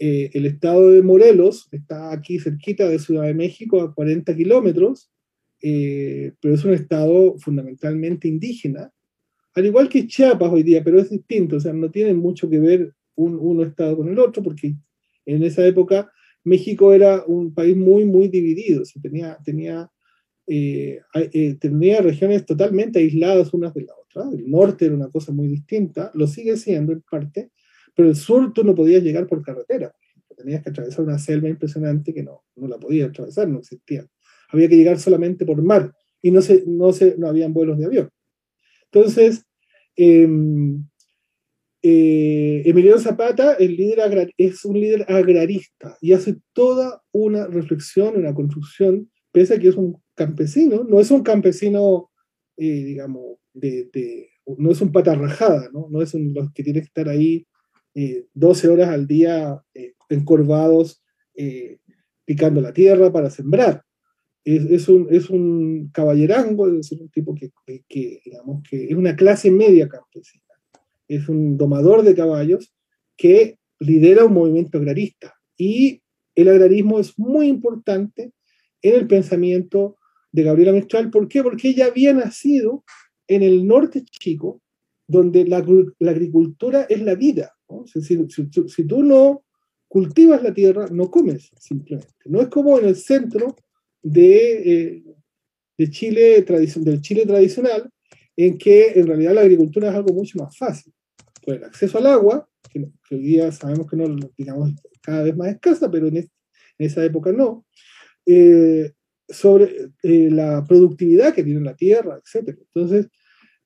Speaker 2: eh, el estado de Morelos está aquí cerquita de Ciudad de México, a 40 kilómetros, pero es un estado fundamentalmente indígena, al igual que Chiapas hoy día, pero es distinto, o sea, no tiene mucho que ver un, uno estado con el otro, porque en esa época México era un país muy, muy dividido, tenía, tenía, eh, eh, tenía regiones totalmente aisladas unas de la otra, el norte era una cosa muy distinta, lo sigue siendo en parte, pero el sur tú no podías llegar por carretera, tenías que atravesar una selva impresionante que no, no la podías atravesar, no existía. Había que llegar solamente por mar y no, se, no, se, no habían vuelos de avión. Entonces, eh, eh, Emiliano Zapata el líder es un líder agrarista y hace toda una reflexión, una construcción, pese a que es un campesino, no es un campesino, eh, digamos, de, no es un pata rajada, no, no es un, los que tiene que estar ahí 12 horas al día encorvados, picando la tierra para sembrar. Es, un, es un caballerango, es un tipo que, que, digamos, que es una clase media campesina es un domador de caballos que lidera un movimiento agrarista. Y el agrarismo es muy importante en el pensamiento de Gabriela Mistral. ¿Por qué? Porque ella había nacido en el norte chico, donde la, agricultura es la vida. Si, tú no cultivas la tierra, no comes simplemente. No es como en el centro de, eh, de Chile, del Chile tradicional, en que en realidad la agricultura es algo mucho más fácil el acceso al agua, que, hoy día sabemos que no, digamos, cada vez más escasa, pero en, esa época no, eh, sobre eh, la productividad que tiene la tierra, etc. Entonces,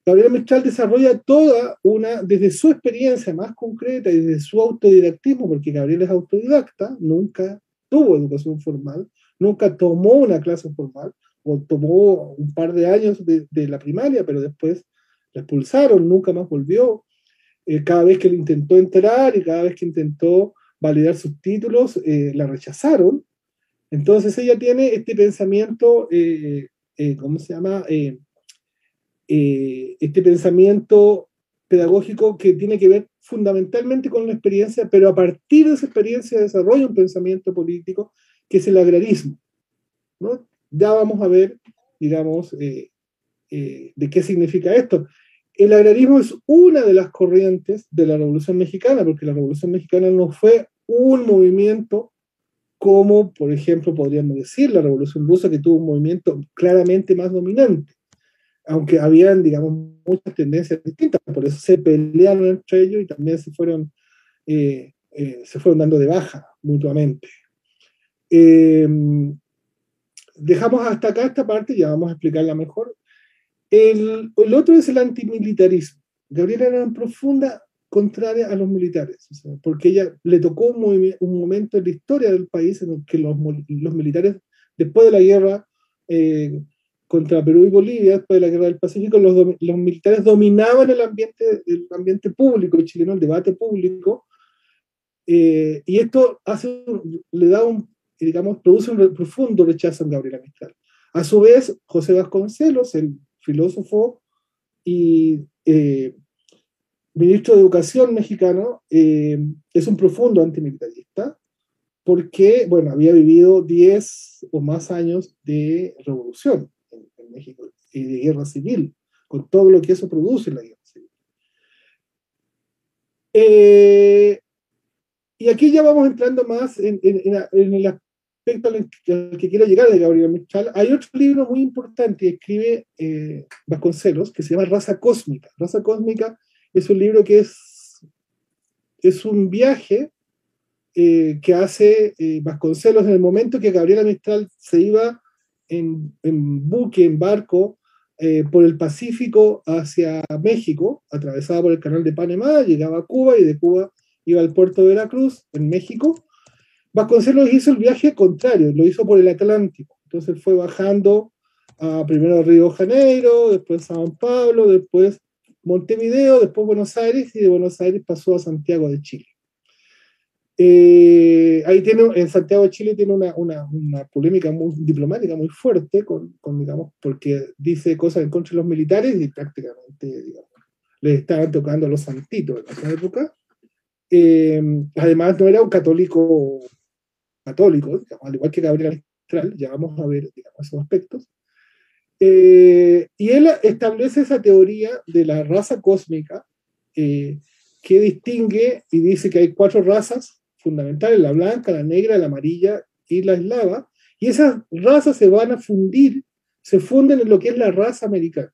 Speaker 2: Gabriela Mistral desarrolla toda una, desde su experiencia más concreta y desde su autodidactismo, porque Gabriela es autodidacta, nunca tuvo educación formal, nunca tomó una clase formal, o tomó un par de años de, de la primaria, pero después la expulsaron, nunca más volvió. Eh, cada vez que le intentó entrar y cada vez que intentó validar sus títulos, eh, la rechazaron. Entonces ella tiene este pensamiento, eh, ¿cómo se llama? Este pensamiento pedagógico que tiene que ver fundamentalmente con la experiencia, pero a partir de esa experiencia desarrolla un pensamiento político que es el agrarismo. ¿no? Ya vamos a ver, digamos, de qué significa esto el agrarismo es una de las corrientes de la Revolución Mexicana, porque la Revolución Mexicana no fue un movimiento como, por ejemplo, podríamos decir, la Revolución Rusa, que tuvo un movimiento claramente más dominante, aunque habían, digamos, muchas tendencias distintas, por eso se pelearon entre ellos y también se fueron, eh, eh, se fueron dando de baja mutuamente. Eh, dejamos hasta acá esta parte, ya vamos a explicarla mejor. El, otro es el antimilitarismo. Gabriela era en profunda contraria a los militares, porque ella le tocó un, momento en la historia del país en el que los, militares, después de la guerra eh, contra Perú y Bolivia, después de la guerra del Pacífico, los, militares dominaban el ambiente, el ambiente público chileno, el debate público, eh, y esto hace, le da un, digamos, produce un profundo rechazo en Gabriela Mistral. A su vez, José Vasconcelos, el filósofo y eh, ministro de Educación mexicano, eh, es un profundo antimilitarista porque, bueno, había vivido 10 o más años de revolución México y de guerra civil, con todo lo que eso produce la guerra civil. Eh, y aquí ya vamos entrando más en, en, en, el, respecto al que, quiero llegar de Gabriel Mistral, hay otro libro muy importante que escribe eh, Vasconcelos que se llama Raza Cósmica. Raza Cósmica es un libro que es, es un viaje eh, que hace eh, Vasconcelos en el momento que Gabriela Mistral se iba en, en buque, en barco, por el Pacífico hacia México, atravesaba por el canal de Panamá, llegaba a Cuba y de Cuba iba al puerto de Veracruz, en México, Vasconcelos hizo el viaje contrario, lo hizo por el Atlántico. Entonces fue bajando a primero Río Janeiro, después San Pablo, después Montevideo, después Buenos Aires y de Buenos Aires pasó a Santiago de Chile. Eh, ahí tiene, en Santiago de Chile tiene una, una, una polémica muy diplomática muy fuerte, con, con, digamos, porque dice cosas en contra de los militares y prácticamente les estaban tocando a los santitos en esa época. Eh, además, no era un católico católico, al igual que Gabriel Mistral, ya vamos a ver digamos, esos aspectos. Eh, y él establece esa teoría de la raza cósmica que distingue y dice que hay cuatro razas fundamentales, la blanca, la negra, la amarilla y la eslava, y esas razas se van a fundir, se funden en lo que es la raza americana.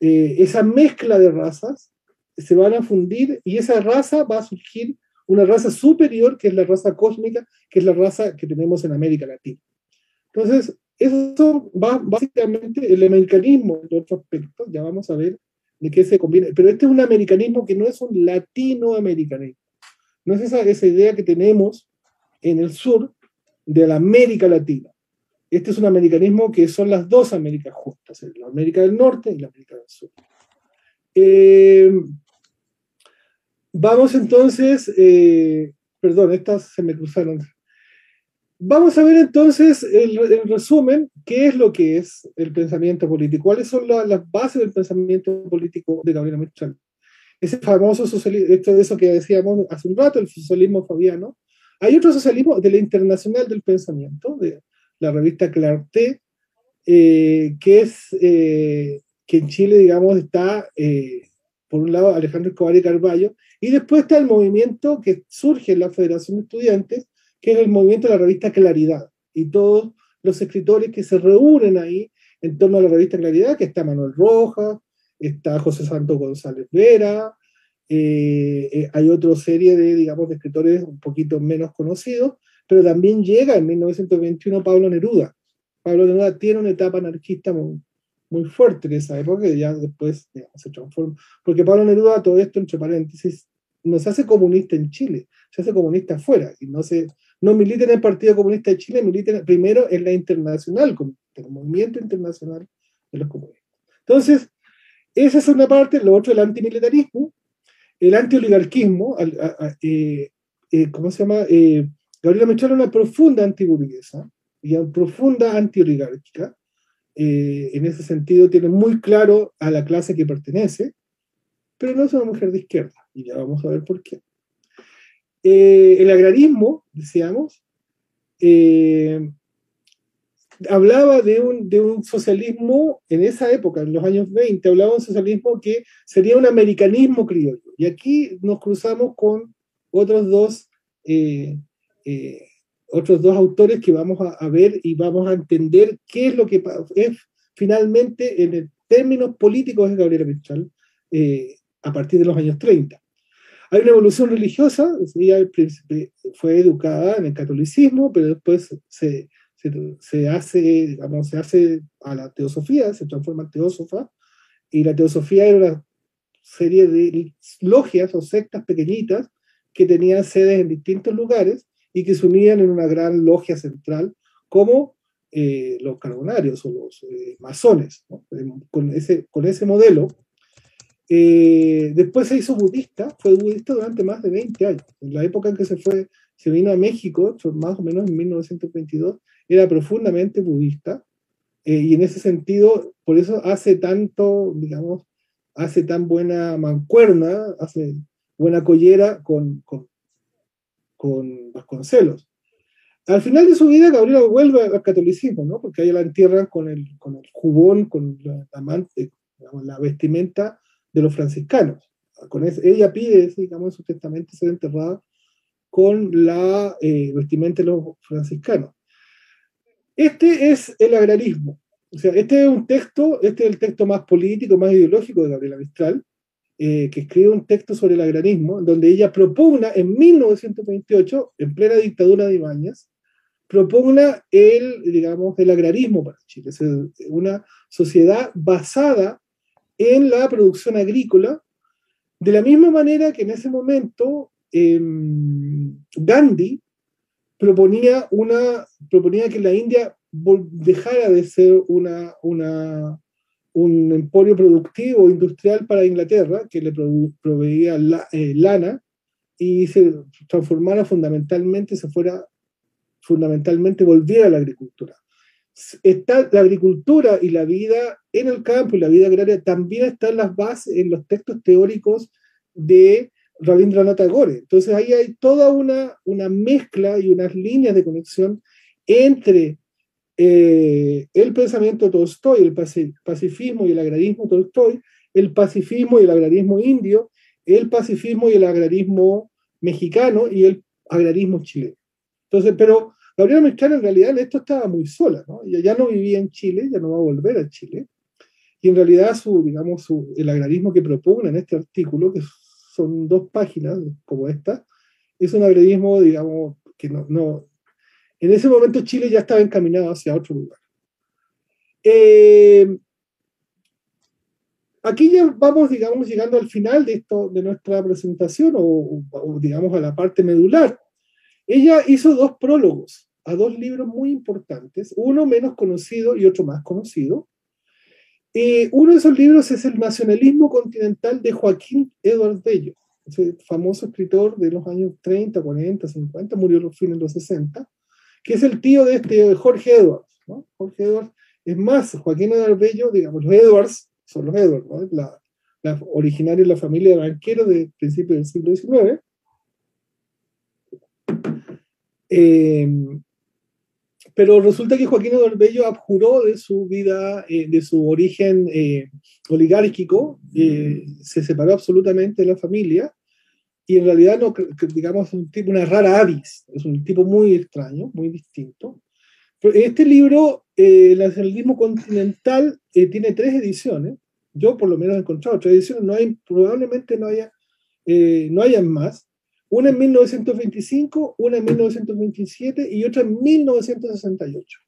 Speaker 2: Eh, esa mezcla de razas se van a fundir y esa raza va a surgir una raza superior, que es la raza cósmica, que es la raza que tenemos en América Latina. Entonces, eso va básicamente el americanismo en otro aspecto, ya vamos a ver de qué se conviene, pero este es un americanismo que no es un latinoamericanismo. No es esa, esa idea que tenemos en el sur de la América Latina. Este es un americanismo que son las dos Américas juntas, la América del Norte y la América del Sur. Eh, vamos entonces, eh, perdón, estas se me cruzaron. Vamos a ver entonces, en resumen, qué es lo que es el pensamiento político, cuáles son las bases del pensamiento político de Gabriela Mistral ese famoso socialismo, esto de eso que decíamos hace un rato, el socialismo fabiano. Hay otro socialismo de la Internacional del Pensamiento, de la revista Clarté, eh, que es eh, que en Chile, digamos, está, eh, por un lado, Alejandro Escobar y Carballo, y después está el movimiento que surge en la Federación de Estudiantes, que es el movimiento de la revista Claridad, y todos los escritores que se reúnen ahí en torno a la revista Claridad, que está Manuel Rojas, está José Santo González Vera, eh, eh, hay otra serie de, digamos, de escritores un poquito menos conocidos, pero también llega en 1921 Pablo Neruda. Pablo Neruda tiene una etapa anarquista muy, muy fuerte en esa época que ya después se transforma. Porque Pablo Neruda, todo esto entre paréntesis, no se hace comunista en Chile, se hace comunista afuera y no, se, no milita en el Partido Comunista de Chile, milita primero en la Internacional, el Movimiento Internacional de los Comunistas. Entonces, esa es una parte, lo otro el antimilitarismo, el antioligarquismo, eh, eh, ¿cómo se llama? Eh, Gabriela Mechal una profunda antiburguesa y una profunda antioligárquica. Eh, en ese sentido tiene muy claro a la clase que pertenece, pero no es una mujer de izquierda, y ya vamos a ver por qué. el agrarismo, decíamos, hablaba de un, de un socialismo en esa época, en los años 20, hablaba de un socialismo que sería un americanismo criollo. Y aquí nos cruzamos con otros dos, eh, eh, otros dos autores que vamos a, ver y vamos a entender qué es lo que es finalmente en términos políticos de Gabriela Mistral eh, a partir de los años 30. Hay una evolución religiosa, ella fue educada en el catolicismo, pero después se, se, hace, digamos, se hace a la teosofía, se transforma en teósofa, y la teosofía era una serie de logias o sectas pequeñitas que tenían sedes en distintos lugares y que se unían en una gran logia central, como eh, los carbonarios o los eh, masones, con, ese, con ese modelo. Eh, después se hizo budista, fue budista durante más de 20 años. En la época en que se fue, se vino a México, más o menos en 1922, era profundamente budista eh, y en ese sentido, por eso hace tanto, digamos, hace tan buena mancuerna, hace buena collera con, con, con Vasconcelos. Al final de su vida, Gabriela vuelve al catolicismo, ¿no? porque ahí la entierran con el, con el jubón, con la, la vestimenta de los franciscanos. Con ella pide, digamos, en su testamento ser enterrada con la eh, vestimenta de los franciscanos. Este es el agrarismo. O sea, este es un texto, este es el texto más político, más ideológico de Gabriela Mistral, eh, que escribe un texto sobre el agrarismo, donde ella propugna en 1928, en plena dictadura de Ibáñez, propugna el, digamos, el agrarismo para Chile, es una sociedad basada en la producción agrícola, de la misma manera que en ese momento em, Gandhi proponía, una, proponía que la India dejara de ser una, una, un emporio productivo industrial para Inglaterra, que le proveía eh, lana y se transformara fundamentalmente, se fuera fundamentalmente, volviera a la agricultura. Está la agricultura y la vida en el campo y la vida agraria también están las bases en los textos teóricos de Rabindranath Tagore. Entonces ahí hay toda una, una mezcla y unas líneas de conexión entre eh, el pensamiento Tolstoy, el pacifismo y el agrarismo Tolstoy, el pacifismo y el agrarismo indio, el pacifismo y el agrarismo mexicano y el agrarismo chileno. Entonces, pero Gabriela Mistral en realidad en esto estaba muy sola, ¿no? Ya no vivía en Chile, ya no va a volver a Chile. Y en realidad su, digamos, su, el agrarismo que propone en este artículo, que son dos páginas como esta, es un agrarismo, digamos, que no, no, en ese momento Chile ya estaba encaminado hacia otro lugar. Eh, aquí ya vamos, digamos, llegando al final de, esto, de nuestra presentación o, digamos, a la parte medular. Ella hizo dos prólogos a dos libros muy importantes, uno menos conocido y otro más conocido. Eh, uno de esos libros es El nacionalismo continental de Joaquín Edward Bello, ese famoso escritor de los años 30, 40, 50, murió los fines de los 60 que es el tío de este Jorge Edwards. Jorge Edwards es más, Joaquín Edwards Bello, digamos, los Edwards son los Edwards, ¿no? la, la de la familia de banqueros de principios del siglo XIX. Pero resulta que Joaquín Edwards Bello abjuró de su vida, eh, de su origen eh, oligárquico, eh, se separó absolutamente de la familia y en realidad, no, digamos, es un tipo, una rara avis, es un tipo muy extraño, muy distinto. Este libro, eh, El nacionalismo continental, eh, tiene tres ediciones. Yo por lo menos he encontrado tres ediciones, no hay, probablemente no haya, eh, no hayan más. Una en 1925, una en 1927 y otra en 1968.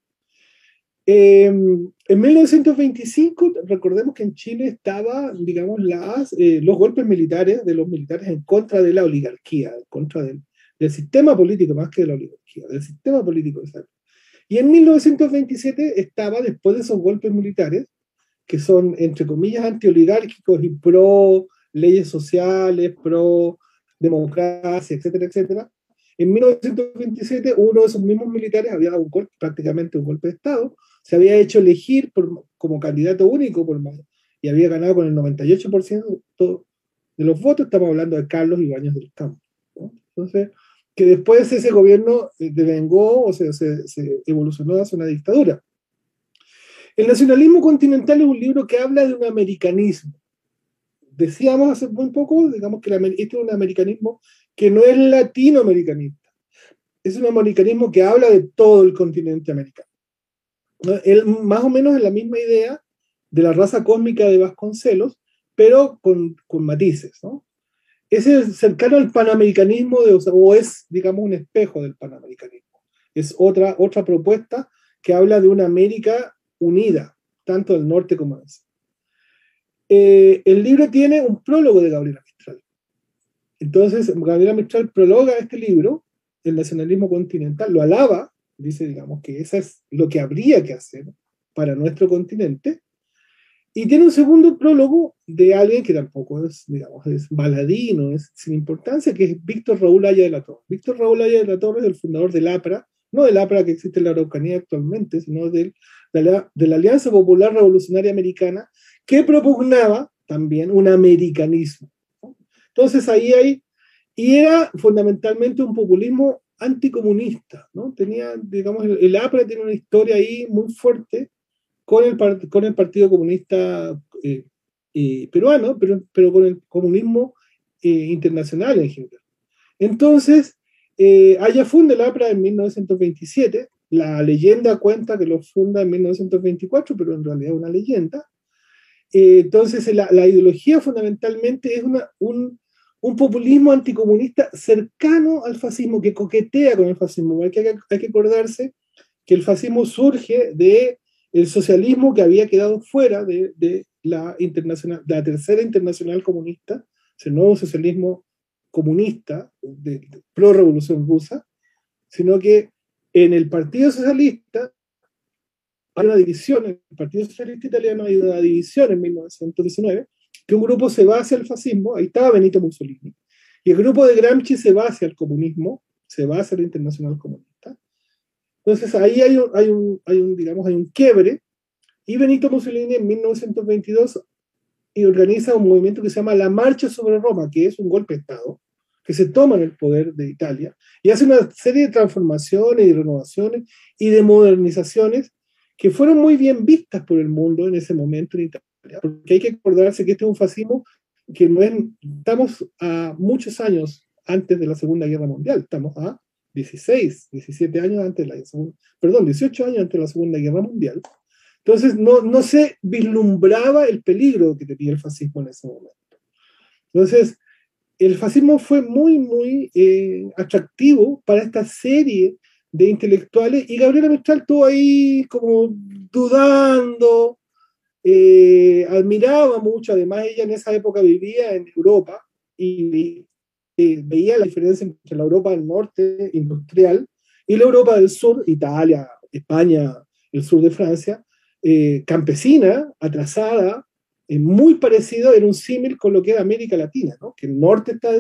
Speaker 2: Em, en 1925, recordemos que en Chile estaba, digamos, las, eh, los golpes militares de los militares en contra de la oligarquía, en contra del, del sistema político, más que de la oligarquía, del sistema político. Y en 1927 estaba, después de esos golpes militares, que son, entre comillas, antioligárquicos y pro leyes sociales, pro democracia, etcétera, etcétera. En 1927, uno de esos mismos militares había dado un golpe, prácticamente un golpe de Estado, se había hecho elegir como candidato único por, y había ganado con el 98% de los votos, estamos hablando de Carlos Ibáñez del Campo. Entonces, que después ese gobierno eh, devengó o sea, se, se evolucionó hacia una dictadura. El nacionalismo continental es un libro que habla de un americanismo. Decíamos hace muy poco, digamos que este es un americanismo que no es latinoamericanista. Es un americanismo que habla de todo el continente americano él más o menos es la misma idea de la raza cósmica de Vasconcelos, pero con, con matices, ¿no? Es cercano al panamericanismo, o, es, digamos, un espejo del panamericanismo. Es otra, otra propuesta que habla de una América unida, tanto del norte como del sur. Eh, el libro tiene un prólogo de Gabriela Mistral. Entonces, Gabriela Mistral prologa este libro, El nacionalismo continental, lo alaba dice, digamos, que eso es lo que habría que hacer para nuestro continente. Y tiene un segundo prólogo de alguien que tampoco es, digamos, es baladino, es sin importancia, que es Víctor Raúl Aya de la Torre. Víctor Raúl Aya de la Torre es el fundador del APRA, no del APRA que existe en la Araucanía actualmente, sino del, de, la, de la Alianza Popular Revolucionaria Americana, que propugnaba también un americanismo. Entonces ahí hay, y era fundamentalmente un populismo anticomunista, ¿no? Tenía, digamos, el, APRA tiene una historia ahí muy fuerte con el, con el Partido Comunista eh, eh, peruano, pero, pero con el comunismo eh, internacional en general. Entonces, Haya funda el APRA en 1927, la leyenda cuenta que lo funda en 1924, pero en realidad es una leyenda. Entonces, la, la, ideología fundamentalmente es una, un, un populismo anticomunista cercano al fascismo, que coquetea con el fascismo. Hay que, hay que acordarse que el fascismo surge de el socialismo que había quedado fuera de, de la, internacional, de la tercera internacional comunista, ese nuevo socialismo comunista de, pro revolución rusa, sino que en el Partido Socialista hay una división, el Partido Socialista Italiano hay una división en 1919 que un grupo se va hacia el fascismo, ahí estaba Benito Mussolini, Y el grupo de Gramsci se va hacia el comunismo, se va hacia la internacional comunista. Entonces ahí hay un, hay un, hay un digamos, hay un quiebre. Y Benito Mussolini en 1922 organiza un movimiento que se llama la Marcha sobre Roma, que es un golpe de Estado, que se toma en el poder de Italia y hace una serie de transformaciones y renovaciones y de modernizaciones que fueron muy bien vistas por el mundo en ese momento en Italia. Porque hay que acordarse que este es un fascismo que no es, estamos a muchos años antes de la Segunda Guerra Mundial, estamos a 16, 17 años antes de la Segunda, perdón, 18 años antes de la Segunda Guerra Mundial. Entonces no, no se vislumbraba el peligro que tenía el fascismo en ese momento. Entonces, el fascismo fue muy, muy eh, atractivo para esta serie de intelectuales y Gabriela Mistral estuvo ahí como dudando, eh, admiraba mucho, además ella en esa época vivía en Europa y veía la diferencia entre la Europa del norte industrial y la Europa del sur, Italia, España, el sur de Francia, eh, campesina, atrasada, eh, muy parecido, era un símil con lo que era América Latina, ¿no? que el norte está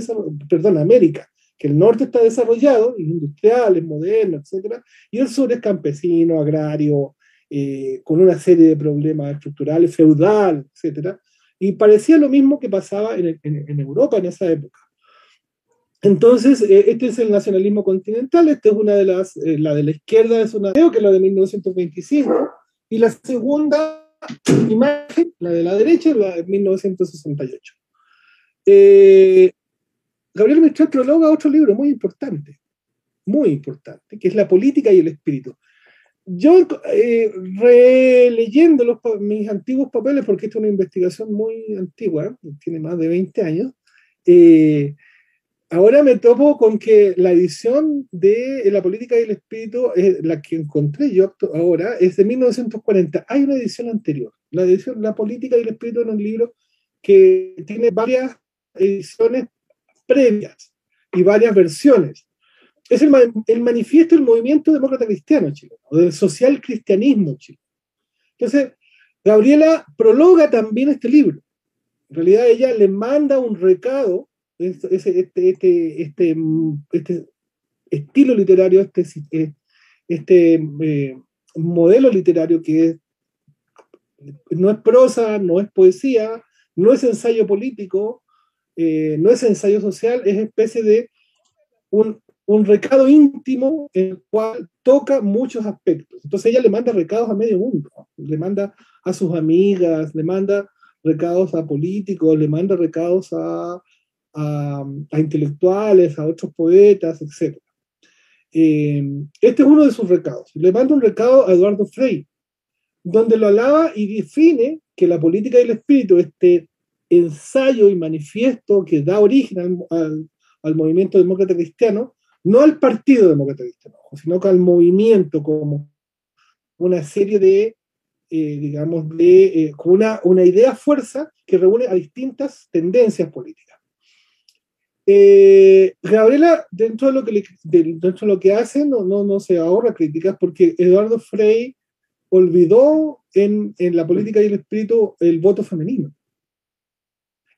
Speaker 2: perdón, América, que el norte está desarrollado, industrial, es moderno, etc. Y el sur es campesino, agrario, eh, con una serie de problemas estructurales, feudal, etc. Y parecía lo mismo que pasaba en, en, Europa en esa época. Entonces, este es el nacionalismo continental, esta es una de las, la de la izquierda es una, creo que la de 1925, y la segunda imagen, la de la derecha, es la de 1968. Eh, Gabriel Mistral prologa otro libro muy importante, muy importante, que es La política y el espíritu. Yo, eh, releyendo los, mis antiguos papeles, porque esta es una investigación muy antigua, tiene más de 20 años, eh, ahora me topo con que la edición de La política y el espíritu, la que encontré yo ahora, es de 1940. Hay una edición anterior. La edición La política y el espíritu es un libro que tiene varias ediciones previas y varias versiones. Es el, el manifiesto del movimiento demócrata cristiano chileno, o del social cristianismo chileno. Entonces, Gabriela prologa también este libro. En realidad ella le manda un recado este, este, este, este, estilo literario, este, eh, este eh, modelo literario que no es prosa, no es poesía, no es ensayo político, eh, no es ensayo social, es especie de un, un, recado íntimo en el cual toca muchos aspectos. Entonces ella le manda recados a medio mundo, le manda a sus amigas, le manda recados a políticos, le manda recados a a, intelectuales, a otros poetas, etc. Eh, este es uno de sus recados. Le mando un recado a Eduardo Frei, donde lo alaba y define que la política del espíritu, este ensayo y manifiesto que da origen al, al, movimiento demócrata cristiano, no al partido demócrata cristiano, sino que al movimiento como una serie de, eh, digamos, de eh, una, una idea fuerza que reúne a distintas tendencias políticas. Eh, Gabriela, dentro de, lo que dentro de lo que hace, no, no, no se ahorra críticas porque Eduardo Frey olvidó en, en la política y el espíritu el voto femenino.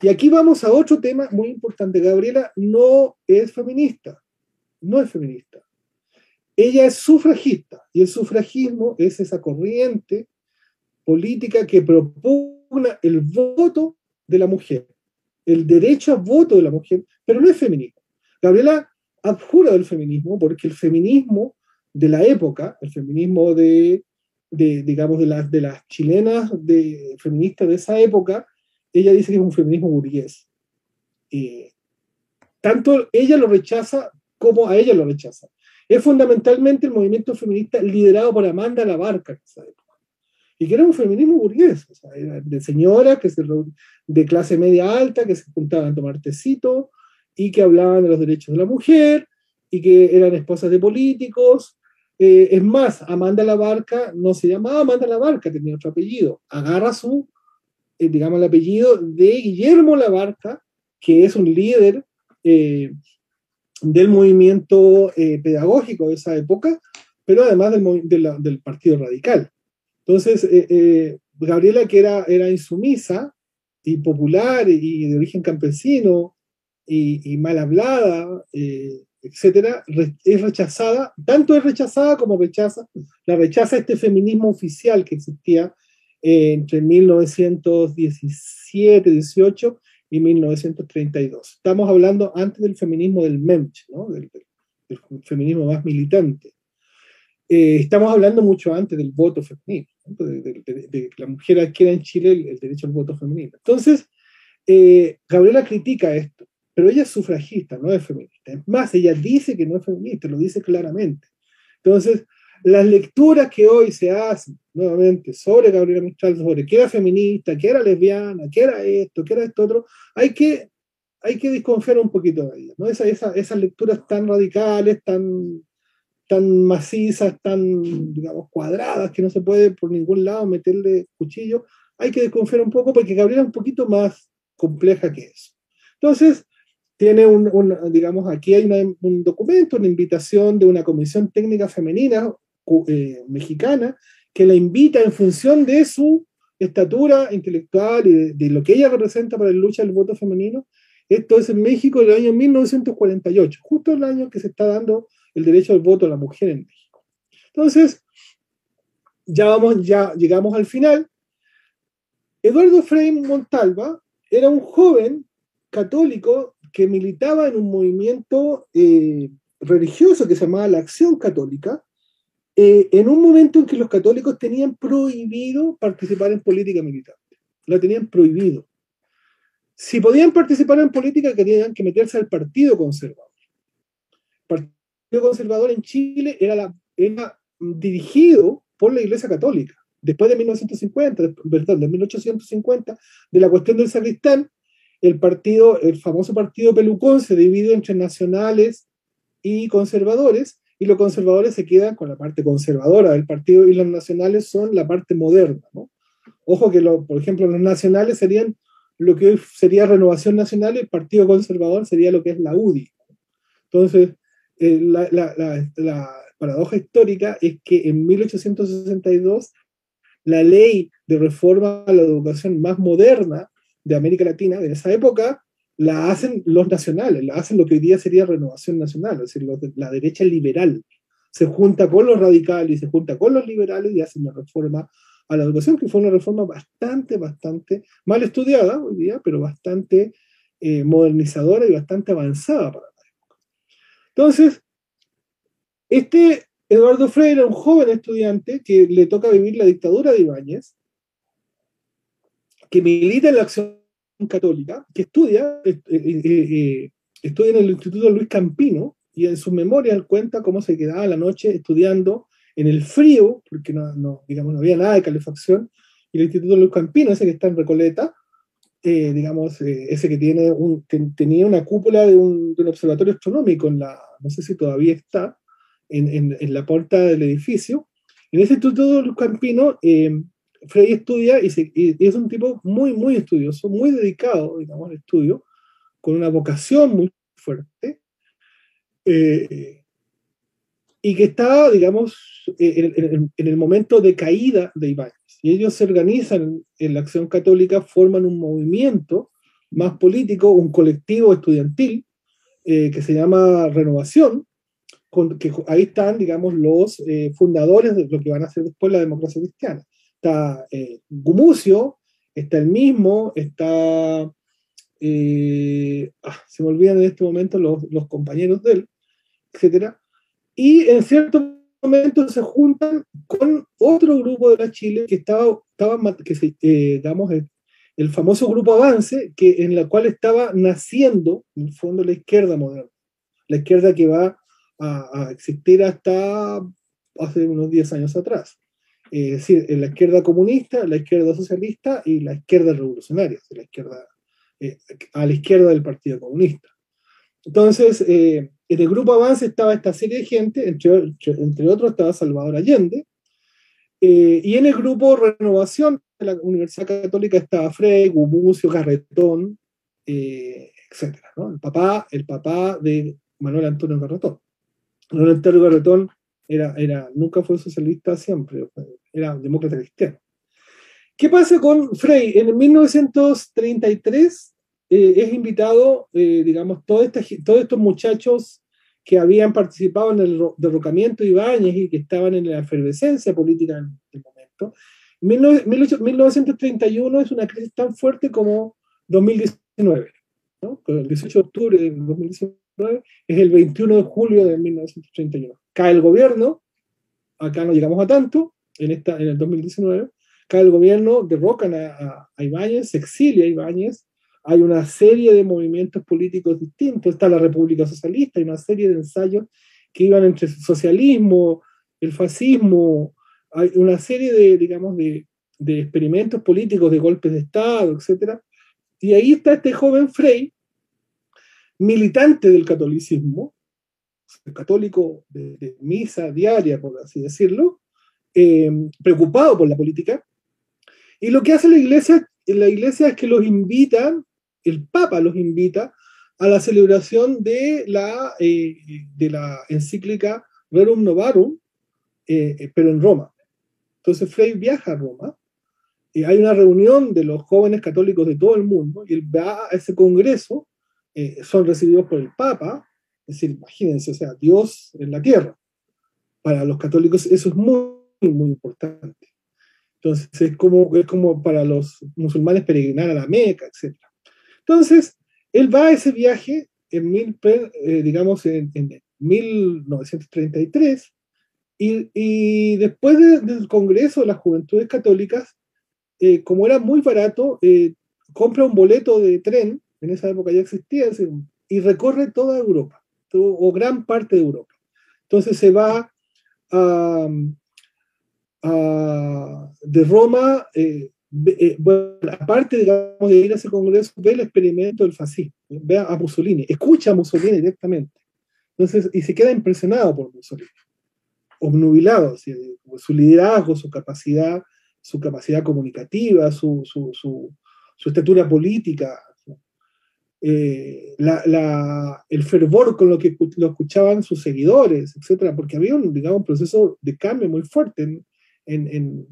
Speaker 2: Y aquí vamos a otro tema muy importante. Gabriela no es feminista, no es feminista. Ella es sufragista y el sufragismo es esa corriente política que propugna el voto de la mujer el derecho a voto de la mujer, pero no es feminismo. Gabriela abjura del feminismo porque el feminismo de la época, el feminismo de, digamos, de las, de las chilenas de, feministas de esa época, ella dice que es un feminismo burgués. tanto ella lo rechaza como a ella lo rechaza. Es fundamentalmente el movimiento feminista liderado por Amanda Labarca en esa época y que era un feminismo burgués, o sea, de señoras que se, de clase media alta que se juntaban a tomar tecito y que hablaban de los derechos de la mujer y que eran esposas de políticos. Eh, es más, Amanda la Barca no se llamaba Amanda la Barca, tenía otro apellido. Agarra su, eh, digamos, el apellido de Guillermo la Barca, que es un líder eh, del movimiento pedagógico de esa época, pero además del, Partido Radical. Entonces, eh, eh, Gabriela, que era, era insumisa y popular y de origen campesino, y, mal hablada, eh, etcétera, es rechazada, tanto es rechazada como rechaza, la rechaza este feminismo oficial que existía eh, entre 1917, 18 y 1932. Estamos hablando antes del feminismo del Mensch, ¿no? del, feminismo más militante. Eh, estamos hablando mucho antes del voto femenino, de, que la mujer adquiera en Chile el, derecho al voto femenino. Entonces, eh, Gabriela critica esto, pero ella es sufragista, no es feminista. Es más, ella dice que no es feminista, lo dice claramente. Entonces, las lecturas que hoy se hacen nuevamente sobre Gabriela Mistral, sobre que era feminista, que era lesbiana, que era esto, que era esto otro, hay que, hay que desconfiar un poquito de ella. ¿no? Esa, esa, esas lecturas tan radicales, tan, tan macizas, tan, digamos, cuadradas, que no se puede por ningún lado meterle cuchillo, hay que desconfiar un poco porque Gabriela es un poquito más compleja que eso. Entonces, tiene un, digamos, aquí hay un documento, una invitación de una comisión técnica femenina eh, mexicana que la invita en función de su estatura intelectual y de, lo que ella representa para la lucha del voto femenino. Esto es en México el año 1948, justo el año que se está dando el derecho al voto a la mujer en México. Entonces, ya, vamos, ya llegamos al final. Eduardo Frei Montalva era un joven católico que militaba en un movimiento eh, religioso que se llamaba la Acción Católica, eh, en un momento en que los católicos tenían prohibido participar en política militar. Lo tenían prohibido. Si podían participar en política, tenían que meterse al Partido Conservador. El Partido Conservador en Chile era, la, era dirigido por la Iglesia Católica. Después de 1950, perdón, de 1850, de la cuestión del sacristán, el partido, el famoso partido Pelucón se divide entre nacionales y conservadores, y los conservadores se quedan con la parte conservadora del partido y los nacionales son la parte moderna. Ojo que, lo, por ejemplo, los nacionales serían lo que hoy sería Renovación Nacional y el Partido Conservador sería lo que es la UDI. Entonces, eh, la, la, paradoja histórica es que en 1862 la ley de reforma a la educación más moderna de América Latina de esa época la hacen los nacionales, la hacen lo que hoy día sería renovación nacional, es decir, la derecha liberal. Se junta con los radicales y se junta con los liberales y hacen una reforma a la educación, que fue una reforma bastante, bastante mal estudiada hoy día, pero bastante eh, modernizadora y bastante avanzada para la época. Entonces, este Eduardo Freire era un joven estudiante que le toca vivir la dictadura de Ibáñez, que milita en la acción católica que estudia, eh, eh, eh, estudia en el Instituto Luis Campino y en sus memorias cuenta cómo se quedaba la noche estudiando en el frío, porque no, digamos, no había nada de calefacción, y el Instituto Luis Campino, ese que está en Recoleta, digamos, ese que tiene un, tenía una cúpula de un, observatorio astronómico en la, no sé si todavía está, en, en, la puerta del edificio. En ese Instituto Luis Campino, Frey estudia y, es un tipo muy, muy estudioso, muy dedicado, digamos, al estudio, con una vocación muy fuerte, eh, y que está, digamos, en, el momento de caída de Ibáñez. Y ellos se organizan en la acción católica, forman un movimiento más político, un colectivo estudiantil, eh, que se llama Renovación, con, que ahí están, digamos, los eh, fundadores de lo que van a ser después la democracia cristiana está eh, Gumucio, está el mismo, está, eh, ah, se me olvidan en este momento los, compañeros de él, etc. Y en cierto momento se juntan con otro grupo de la Chile que estaba, estaba que se, eh, digamos, el, famoso grupo Avance, que, en la cual estaba naciendo, en el fondo, la izquierda moderna, la izquierda que va a, a existir hasta hace unos 10 años atrás es decir, la izquierda comunista, la izquierda socialista y la izquierda revolucionaria, la izquierda, eh, a la izquierda del Partido Comunista. Entonces, eh, en el grupo Avance estaba esta serie de gente, entre, entre otros estaba Salvador Allende, eh, y en el grupo Renovación de la Universidad Católica estaba Frey, Gumucio, Garretón, etc. El, papá, el papá de Manuel Antonio Garretón. Manuel Antonio Garretón era, era, nunca fue socialista siempre, era demócrata cristiano. ¿Qué pasa con Frey? En 1933 eh, es invitado, eh, digamos, todos estos muchachos que habían participado en el derrocamiento de Ibáñez y que estaban en la efervescencia política en el momento. 1931 es una crisis tan fuerte como 2019. El 18 de octubre de 2019 es el 21 de julio de 1931. Cae el gobierno, acá no llegamos a tanto, en, esta, en el 2019, cae el gobierno, derrocan a, a Ibáñez, se exilia a Ibáñez, hay una serie de movimientos políticos distintos, está la República Socialista, hay una serie de ensayos que iban entre el socialismo, el fascismo, hay una serie de, digamos, de, de experimentos políticos, de golpes de Estado, etc. Y ahí está este joven Frey, militante del catolicismo, católico de, misa diaria, por así decirlo, eh, preocupado por la política. Y lo que hace la iglesia, la iglesia es que los invitan el Papa los invita a la celebración de la, eh, de la encíclica Rerum Novarum, eh, eh, pero en Roma. Entonces Frey viaja a Roma y hay una reunión de los jóvenes católicos de todo el mundo y él va a ese congreso, son recibidos por el Papa, es decir, imagínense, o sea, Dios en la tierra. Para los católicos eso es muy, muy importante. Entonces es como, es como para los musulmanes peregrinar a la Meca, etc. Entonces, él va a ese viaje en, mil, eh, digamos, en, 1933 y, después del Congreso de las Juventudes Católicas, eh, como era muy barato, eh, compra un boleto de tren, en esa época ya existía, y recorre toda Europa, o gran parte de Europa. Entonces se va a, de Roma, eh, bueno, aparte digamos, de ir a ese congreso, ve el experimento del fascismo, ve a Mussolini, escucha a Mussolini directamente. Entonces, y se queda impresionado por Mussolini, obnubilado, su liderazgo, su capacidad, su capacidad comunicativa, su, su, su, estatura política, eh, la, el fervor con lo que lo escuchaban sus seguidores, etcétera, porque había un, digamos, un proceso de cambio muy fuerte en, en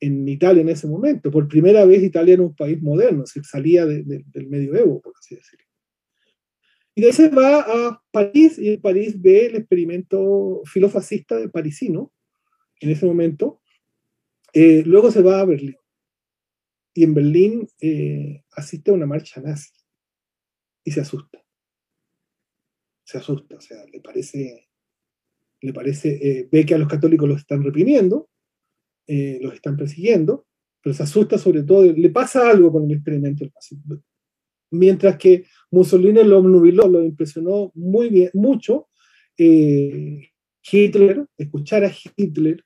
Speaker 2: en Italia en ese momento. Por primera vez Italia era un país moderno, se salía del medioevo, por así decirlo. Y de ahí se va a París y en París ve el experimento filofascista de parisino en ese momento. Eh, luego se va a Berlín. Y en Berlín eh, asiste a una marcha nazi y se asusta. Se asusta, o sea, le parece, le parece, eh, ve que a los católicos los están reprimiendo eh, los están persiguiendo, pero se asusta sobre todo, le pasa algo con el experimento del fascismo. Mientras que Mussolini lo obnubiló, lo impresionó muy bien, mucho, eh, Hitler, escuchar a Hitler,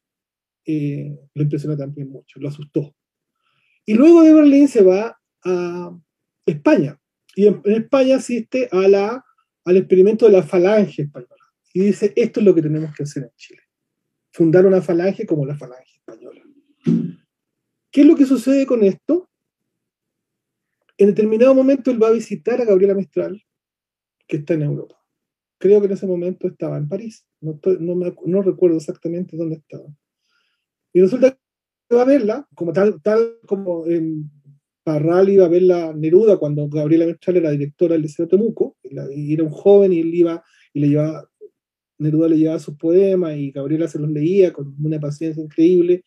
Speaker 2: eh, lo impresionó también mucho, lo asustó. Y luego de Berlín se va a España, y en, España asiste a al experimento de la falange española, y dice, esto es lo que tenemos que hacer en Chile, fundar una falange como la falange española. ¿Qué es lo que sucede con esto? En determinado momento él va a visitar a Gabriela Mistral, que está en Europa. Creo que en ese momento estaba en París. No, no, recuerdo exactamente dónde estaba. Y resulta que va a verla, como tal, tal como en Parral iba a verla Neruda cuando Gabriela Mistral era directora del Liceo Temuco, y era un joven y él iba y le llevaba Neruda le llevaba sus poemas y Gabriela se los leía con una paciencia increíble